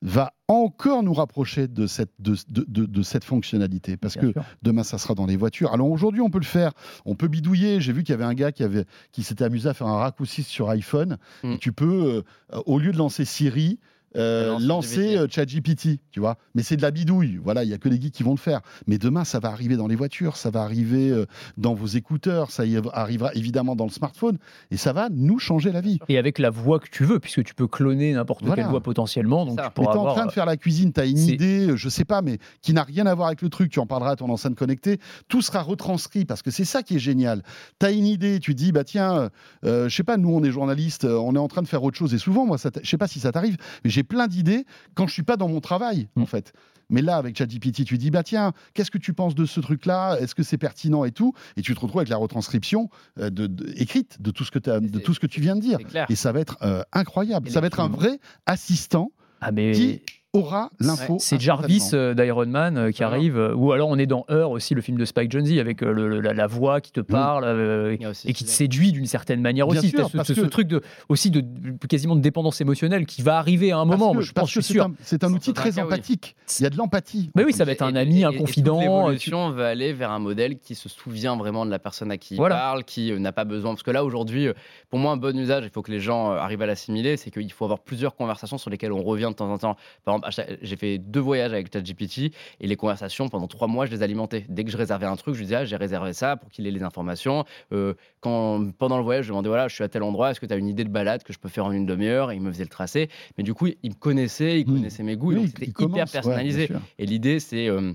va encore nous rapprocher de cette, de, de- de- de cette fonctionnalité. Parce Bien que sûr. demain, ça sera dans les voitures. Alors aujourd'hui, on peut le faire, on peut bidouiller. J'ai vu qu'il y avait un gars qui, avait, qui s'était amusé à faire un raccourci sur iPhone. Mm. Et tu peux, euh, au lieu de lancer Siri, euh, Lancer euh, ChatGPT, tu vois. Mais c'est de la bidouille. Voilà, il y a que les geeks qui vont le faire. Mais demain, ça va arriver dans les voitures, ça va arriver euh, dans vos écouteurs, ça y arrivera évidemment dans le smartphone, et ça va nous changer la vie. Et avec la voix que tu veux, puisque tu peux cloner n'importe Voilà. quelle voix potentiellement. Donc ça. tu Mais en train de faire la cuisine, t'as une idée, euh, je sais pas, mais qui n'a rien à voir avec le truc. Tu en parleras à ton enceinte connectée. Tout sera retranscrit parce que c'est ça qui est génial. T'as une idée, tu dis bah tiens, euh, euh, je sais pas, nous on est journalistes, euh, on est en train de faire autre chose. Et souvent, moi, je sais pas si ça t'arrive, mais j'ai plein d'idées quand je suis pas dans mon travail Mm. en fait. Mais là, avec ChatGPT, tu dis bah tiens, qu'est-ce que tu penses de ce truc-là? Est-ce que c'est pertinent et tout? Et tu te retrouves avec la retranscription euh, de, de- écrite de tout ce que de tout ce que tu viens de dire. Et ça va être euh, incroyable. Et Ça va être un vrai assistant Ah, mais qui aura l'info. c'est Jarvis euh, d'Iron Man euh, qui arrive. euh, ou alors on est dans Heure aussi, le film de Spike Jonze, avec euh, le- la, la voix qui te parle euh, a aussi et qui te séduit d'une certaine manière Bien aussi. sûr, ce, parce ce- truc de, aussi de, quasiment de dépendance émotionnelle qui va arriver à un Parce moment, que- je pense, parce je que suis c'est sûr. un, c'est un outil très cas, oui. empathique. Il y a de l'empathie. Mais oui, ça va être un ami, et- un confident. euh, tu- L'évolution va aller vers un modèle qui se souvient vraiment de la personne à qui il Voilà. parle, qui n'a pas besoin. Parce que là, aujourd'hui, pour moi, un bon usage, il faut que les gens arrivent à l'assimiler, c'est qu'il faut avoir plusieurs conversations sur lesquelles on revient de temps en temps. Par exemple, chaque- j'ai fait deux voyages avec ChatGPT et les conversations, pendant trois mois, je les alimentais. Dès que je réservais un truc, je lui disais, ah, j'ai réservé ça pour qu'il ait les informations. Euh, quand, pendant le voyage, je demandais, voilà, je suis à tel endroit, est-ce que tu as une idée de balade que je peux faire en une demi-heure? Et il me faisait le tracé. Mais du coup, il me connaissait, il connaissait mes goûts, Oui, donc il c'était commence, hyper ouais, personnalisé. Et l'idée, c'est. euh,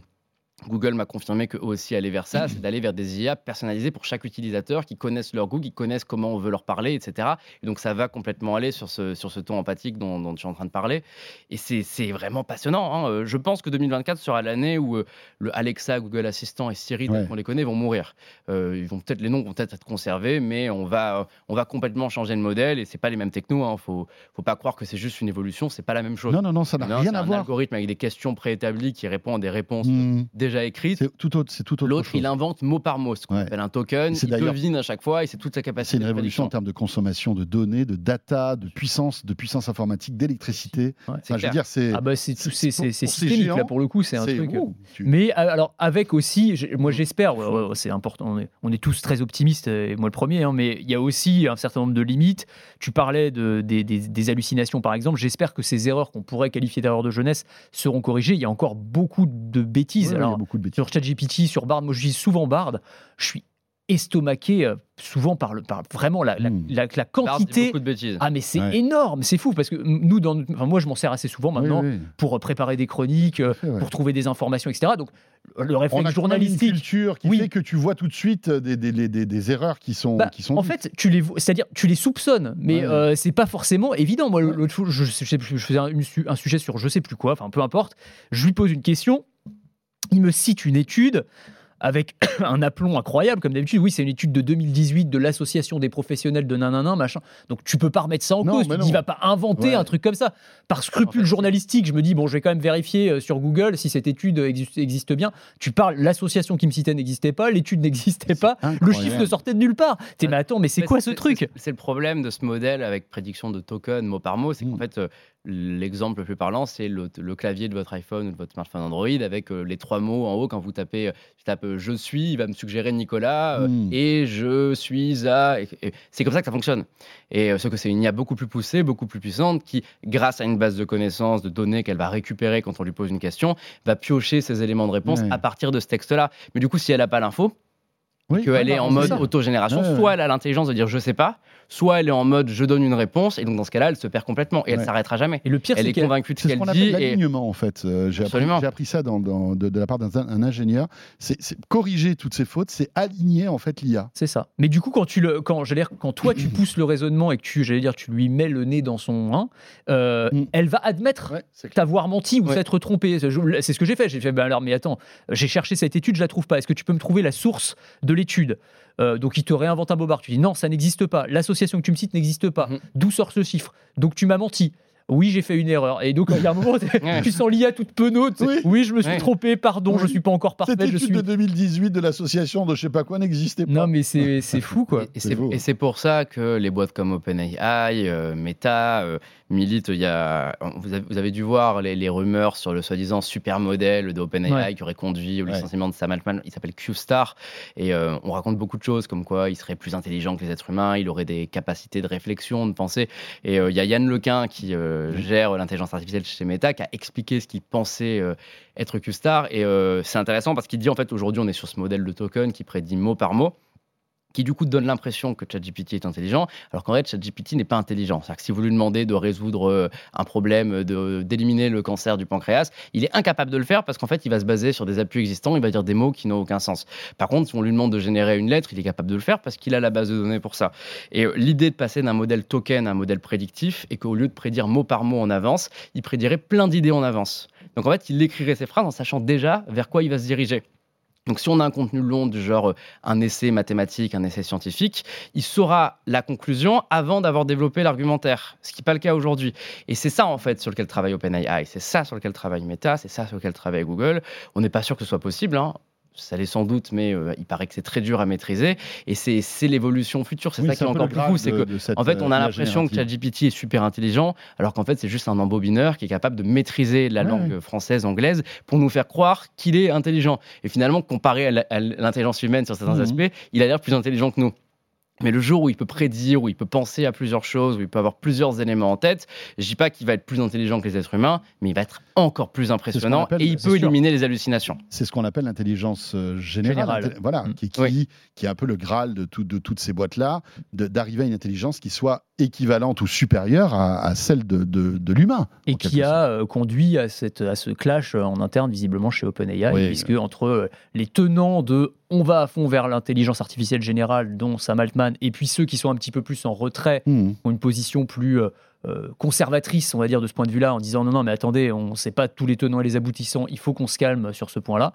Google m'a confirmé qu'eux aussi allaient vers ça, c'est d'aller vers des IA personnalisées pour chaque utilisateur qui connaissent leur goût, qui connaissent comment on veut leur parler, etc. Et donc ça va complètement aller sur ce, sur ce ton empathique dont, dont tu es en train de parler. Et c'est c'est vraiment passionnant. hein. Euh, Je pense que 2024 sera l'année où euh, le Alexa, Google Assistant et Siri, Ouais. qu'on les connaît, vont mourir. Euh, ils vont peut-être les noms vont peut-être être conservés, mais on va, on va complètement changer le modèle. Et c'est pas les mêmes technos. Hein. Faut, faut pas croire que c'est juste une évolution. C'est pas la même chose. Non, non, non, ça n'a rien c'est à un voir. algorithme avec des questions préétablies qui répond à des réponses Hmm, déjà. C'est tout autre, c'est tout autre L'autre, chose. il invente mot par mot, ce qu'on Ouais. appelle un token. C'est Il devine à chaque fois et c'est toute sa capacité. C'est une de révolution en termes de consommation de données, de data, de puissance, de puissance informatique, d'électricité. Ouais. Enfin, je veux dire, c'est. Ah bah c'est tout- c'est c'est- c'est systémique là pour le coup, c'est un c'est- truc. euh, ouh, tu- Mais euh, alors avec aussi, j'ai- moi j'espère, ouais, ouais, ouais, c'est important, on est, on est tous très optimistes, et moi le premier, hein, mais il y a aussi un certain nombre de limites. Tu parlais de, des, des- des hallucinations par exemple, j'espère que ces erreurs qu'on pourrait qualifier d'erreurs de jeunesse seront corrigées. Il y a encore beaucoup de bêtises. Beaucoup de bêtises. sur ChatGPT, sur Bard, moi je dis souvent Bard, je suis estomaqué euh, souvent par, le, par vraiment la, la- Mm. la- la quantité. beaucoup de bêtises. Ah mais c'est Ouais. énorme, c'est fou parce que nous, dans, enfin, moi je m'en sers assez souvent Oui, maintenant oui, pour préparer des chroniques, euh, pour trouver des informations, etc. Donc le On a réflexe même une journalistique. culture qui Oui. fait que tu vois tout de suite des, des, des- des- des erreurs qui sont, Bah, qui sont en dites. fait, tu les, c'est-à-dire, tu les soupçonnes, mais Ouais. euh, c'est pas forcément évident. Moi, Ouais. l'autre jour, je, je faisais un, un sujet sur je sais plus quoi, enfin peu importe. Je lui pose une question, il me cite une étude avec un aplomb incroyable, comme d'habitude. Oui, c'est une étude de 2018 de l'association des professionnels de nanana, machin. Donc tu peux pas remettre ça en Non, cause. Tu dis, va pas inventer Ouais. un truc comme ça. Par scrupule En fait, journalistique, je me dis, bon, je vais quand même vérifier euh, sur Google si cette étude existe, existe bien. Tu parles, l'association qui me citait n'existait pas, l'étude n'existait pas. Le chiffre ne sortait de nulle part. T'es, mais attends, mais c'est quoi ce truc? C'est le problème de ce modèle avec prédiction de token mot par mot, c'est qu'en Mm. fait, euh, l'exemple le plus parlant, c'est le, le clavier de votre iPhone ou de votre smartphone Android avec euh, les trois mots en haut quand vous tapez, je tape euh, je suis, il va me suggérer Nicolas euh, Mm. et je suis à. c'est comme ça que ça fonctionne. Et euh, sauf que c'est une IA beaucoup plus poussée, beaucoup plus puissante qui, grâce à une base de connaissances, de données qu'elle va récupérer quand on lui pose une question, va piocher ces éléments de réponse Ouais. à partir de ce texte-là. Mais du coup, si elle n'a pas l'info, Oui, qu'elle est en mode autogénération, soit elle a l'intelligence de dire je sais pas, soit elle est en mode je donne une réponse, et donc dans ce cas-là, elle se perd complètement et elle Ouais. s'arrêtera jamais. Et le pire, Elle est qu'elle convaincue de ce qu'elle qu'on dit. appelle Et... l'alignement, en fait. Euh, j'ai, appris, Absolument. j'ai appris ça dans- dans- de, de la part d'un un ingénieur. C'est, corriger toutes ces fautes, c'est aligner en fait l'IA. C'est ça. Mais du coup, quand tu le, quand j'allais dire, quand toi tu pousses le raisonnement et que tu, j'allais dire, tu lui mets le nez dans son, hein, euh, Mm. elle va admettre c'est t'avoir menti ou Ouais. s'être trompé. C'est ce que j'ai fait. J'ai fait, ben alors, mais attends, j'ai cherché cette étude, je la trouve pas. Est-ce que tu peux me trouver la source de l'étude? Euh, Donc, il te réinvente un bobard. Tu dis, non, ça n'existe pas. L'association que tu me cites n'existe pas. Mhm. D'où sort ce chiffre? Donc, tu m'as menti. Oui, j'ai fait une erreur. Et donc, il y a un moment, tu sens l'IA toute sais, Oui. Oui. je me suis trompé, pardon, Oui. je suis pas encore parfait. Cette Je étude suis... de 2018 de l'association de je sais pas quoi n'existait pas. Non, mais c'est c'est fou, quoi. Et- Et C'est pour ça que les boîtes comme OpenAI, euh, Meta, euh, militent. Il y a, vous, avez, vous avez dû voir les, les rumeurs sur le soi-disant super modèle de OpenAI Ouais. qui aurait conduit au Ouais. licenciement de Sam Altman. Il s'appelle Q-Star. Et euh, on raconte beaucoup de choses comme quoi il serait plus intelligent que les êtres humains, il aurait des capacités de réflexion, de pensée. Et euh, il y a Yann Lequin qui euh, gère l'intelligence artificielle chez Meta qui a expliqué ce qu'il pensait euh, être Q-Star. Et euh, c'est intéressant parce qu'il dit en fait aujourd'hui on est sur ce modèle de token qui prédit mot par mot qui du coup donne l'impression que ChatGPT est intelligent, alors qu'en fait ChatGPT n'est pas intelligent. C'est-à-dire que si vous lui demandez de résoudre euh, un problème, de- d'éliminer le cancer du pancréas, il est incapable de le faire parce qu'en fait il va se baser sur des appuis existants, il va dire des mots qui n'ont aucun sens. Par contre, si on lui demande de générer une lettre, il est capable de le faire parce qu'il a la base de données pour ça. Et euh, l'idée de passer d'un modèle token à un modèle prédictif est qu'au lieu de prédire mot par mot en avance, il prédirait plein d'idées en avance. Donc en fait, il écrirait ses phrases en sachant déjà vers quoi il va se diriger. Donc si on a un contenu long du genre euh, un essai mathématique, un essai scientifique, il saura la conclusion avant d'avoir développé l'argumentaire, ce qui n'est pas le cas aujourd'hui. Et c'est ça en fait sur lequel travaille OpenAI, c'est ça sur lequel travaille Meta, c'est ça sur lequel travaille Google. On n'est pas sûr que ce soit possible. hein. Ça l'est sans doute, mais euh, il paraît que c'est très dur à maîtriser. Et c'est l'évolution future. C'est Oui, ça qui est encore plus fou. C'est que en fait, on a l'impression que. ChatGPT est super intelligent, alors qu'en fait, c'est juste un embobineur qui est capable de maîtriser la Ouais, langue française, anglaise, pour nous faire croire qu'il est intelligent. Et finalement, comparé à l'intelligence humaine sur certains Mhm. aspects, il a l'air plus intelligent que nous. Mais le jour où il peut prédire, où il peut penser à plusieurs choses, où il peut avoir plusieurs éléments en tête, je dis pas qu'il va être plus intelligent que les êtres humains, mais il va être encore plus impressionnant appelle- et il peut sûr. éliminer les hallucinations. C'est ce qu'on appelle l'intelligence euh, générale. Voilà, Mm. qui, qui, Oui. qui est un peu le graal de, tout- de toutes ces boîtes-là, d'arriver à une intelligence qui soit équivalente ou supérieure à, à celle de, de- de l'humain. Et qui a euh, conduit à, cette, à ce clash euh, en interne, visiblement, chez OpenAI, Oui. puisque entre euh, les tenants de on va à fond vers l'intelligence artificielle générale, dont Sam Altman, et puis ceux qui sont un petit peu plus en retrait, Hmm. ont une position plus euh, conservatrice, on va dire, de ce point de vue-là, en disant non, non, mais attendez, on ne sait pas tous les tenants et les aboutissants, il faut qu'on se calme sur ce point-là,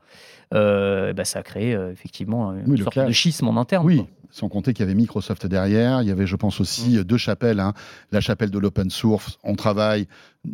bah, ça a créé effectivement une Oui, sorte de schisme en interne. Oui, quoi. Sans compter qu'il y avait Microsoft derrière. Il y avait, je pense aussi, euh, deux chapelles. hein. La chapelle de l'open source. On travaille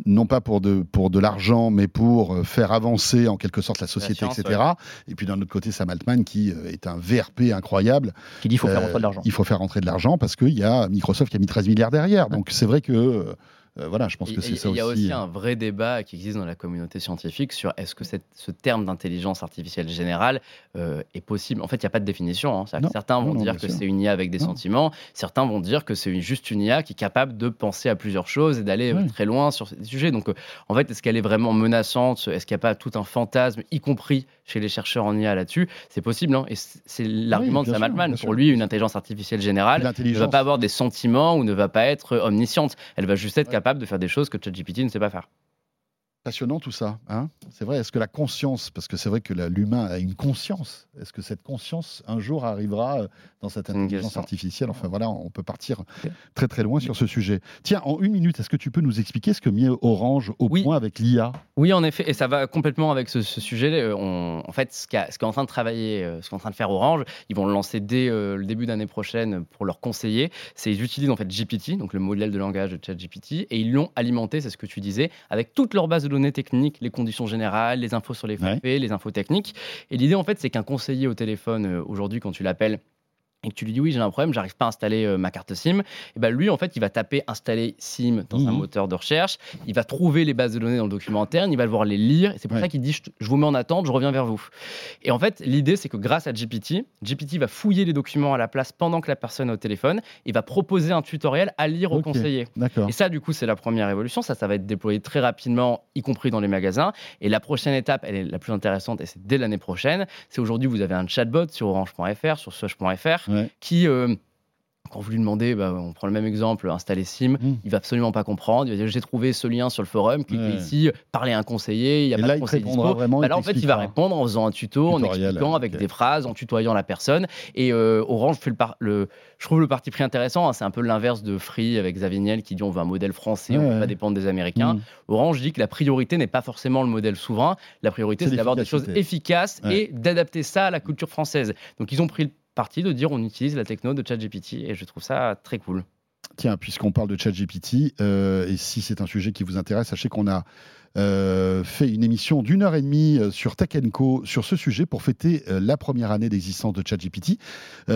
non pas pour de, pour de l'argent, mais pour euh, faire avancer en quelque sorte la société, science, etc. Et puis d'un autre côté, Sam Altman qui euh, est un VRP incroyable. Qui dit il faut faire Euh, rentrer de l'argent. Il faut faire rentrer de l'argent parce qu'il y a Microsoft qui a mis 13 milliards derrière. Donc c'est vrai que, euh, voilà, je pense Il que c'est ça il y a aussi euh, un vrai débat qui existe dans la communauté scientifique sur est-ce que cette- ce terme d'intelligence artificielle générale euh, est possible. En fait, il n'y a pas de définition. hein. Non, certains vont non, dire que c'est une IA avec des sentiments, certains vont dire que c'est juste une IA qui est capable de penser à plusieurs choses et d'aller Oui. très loin sur ces sujets. Donc, euh, en fait, est-ce qu'elle est vraiment menaçante Est-ce qu'il n'y a pas tout un fantasme, y compris chez les chercheurs en IA là-dessus? C'est possible. hein. et c'est l'argument de Sam Altman. Pour lui, une intelligence artificielle générale ne va pas avoir des sentiments ou ne va pas être omnisciente. Elle va juste être capable de faire des choses que ChatGPT ne sait pas faire. Passionnant tout ça. Hein? C'est vrai. Est-ce que la conscience, parce que c'est vrai que l'humain a une conscience, est-ce que cette conscience un jour arrivera euh, dans cette intelligence artificielle? Enfin voilà, on peut partir très très loin sur ce sujet. Tiens, en une minute, est-ce que tu peux nous expliquer ce que met Orange au Oui. point avec l'IA Oui, en effet, et ça va complètement avec ce, ce sujet. Euh, on- en fait, ce qu'est en train de travailler, euh, ce qu'est en train de faire Orange, ils vont le lancer dès euh, le début d'année prochaine pour leurs conseillers. C'est ils utilisent en fait GPT, donc le modèle de langage de ChatGPT, et ils l'ont alimenté, c'est ce que tu disais, avec toute leur base de données techniques, les conditions générales, les infos sur les Ouais. faits, les infos techniques. Et l'idée en fait, c'est qu'un conseiller au téléphone euh, aujourd'hui, quand tu l'appelles et que tu lui dis oui j'ai un problème, j'arrive pas à installer euh, ma carte SIM, et ben lui en fait il va taper installer SIM dans un Mhm. moteur de recherche, il va trouver les bases de données dans le document interne, il va devoir les lire, et c'est pour Ouais. ça qu'il dit je, je vous mets en attente, je reviens vers vous. Et en fait l'idée c'est que grâce à GPT, GPT va fouiller les documents à la place pendant que la personne est au téléphone, et va proposer un tutoriel à lire au conseiller. Et ça, du coup, c'est la première évolution. Ça, ça va être déployé très rapidement, y compris dans les magasins. Et la prochaine étape, elle est la plus intéressante, et c'est dès l'année prochaine. C'est aujourd'hui, vous avez un chatbot sur orange.fr, sur soch.fr, Ouais. qui, euh, quand vous lui demandez, bah, on prend le même exemple, installer SIM, Mm. il va absolument pas comprendre. Il va dire, j'ai trouvé ce lien sur le forum, cliquez Ouais. ici, parlez à un conseiller, il y a Et pas là, de conseiller dispo. vraiment. Bah là, en fait, il va répondre en faisant un tuto, en expliquant avec des phrases, en tutoyant la personne. Et euh, Orange fait le, par- le- je trouve le parti pris intéressant. hein. c'est un peu l'inverse de Free avec Xavier Niel qui dit on veut un modèle français, on ne ouais. pas dépendre des Américains. Mm. Orange dit que la priorité n'est pas forcément le modèle souverain. La priorité, C'est d'avoir des choses efficaces et d'adapter ça à la culture française. Donc, ils ont pris le parti de dire on utilise la techno de ChatGPT et je trouve ça très cool. Tiens, puisqu'on parle de ChatGPT, euh, et si c'est un sujet qui vous intéresse, sachez qu'on a euh, fait une émission d'une heure et demie euh, sur Tech Co sur ce sujet pour fêter la première année d'existence de ChatGPT.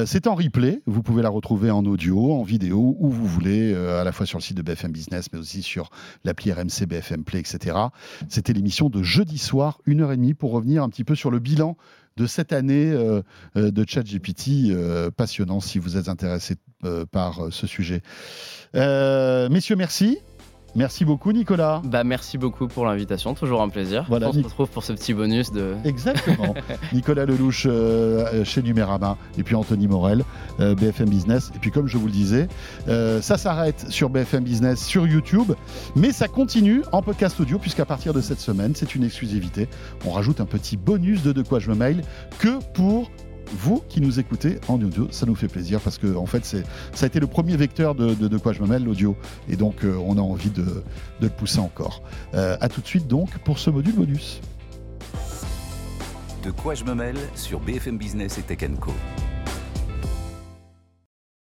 C'est en replay, vous pouvez la retrouver en audio, en vidéo, où vous voulez, à la fois sur le site de BFM Business, mais aussi sur l'appli RMC, BFM Play, etc. C'était l'émission de jeudi soir, une heure et demie, pour revenir un petit peu sur le bilan de cette année euh, euh, de ChatGPT. Euh, passionnant si vous êtes intéressé par ce sujet. Messieurs, merci. Merci beaucoup, Nicolas. Bah, merci beaucoup pour l'invitation, toujours un plaisir. Voilà, on se retrouve pour ce petit bonus de. Exactement. Nicolas Lelouch euh, chez Numérama et puis Anthony Morel, euh, BFM Business. Et puis comme je vous le disais, euh, ça s'arrête sur BFM Business, sur YouTube, mais ça continue en podcast audio puisqu'à partir de cette semaine, c'est une exclusivité. On rajoute un petit bonus de De quoi je me mail que pour vous qui nous écoutez en audio, ça nous fait plaisir parce que en fait c'est ça a été le premier vecteur de de, quoi je me mêle l'audio et donc euh, on a envie de, de le pousser encore. Euh, à tout de suite donc pour ce module bonus. De quoi je me mêle sur BFM Business et Tech Co.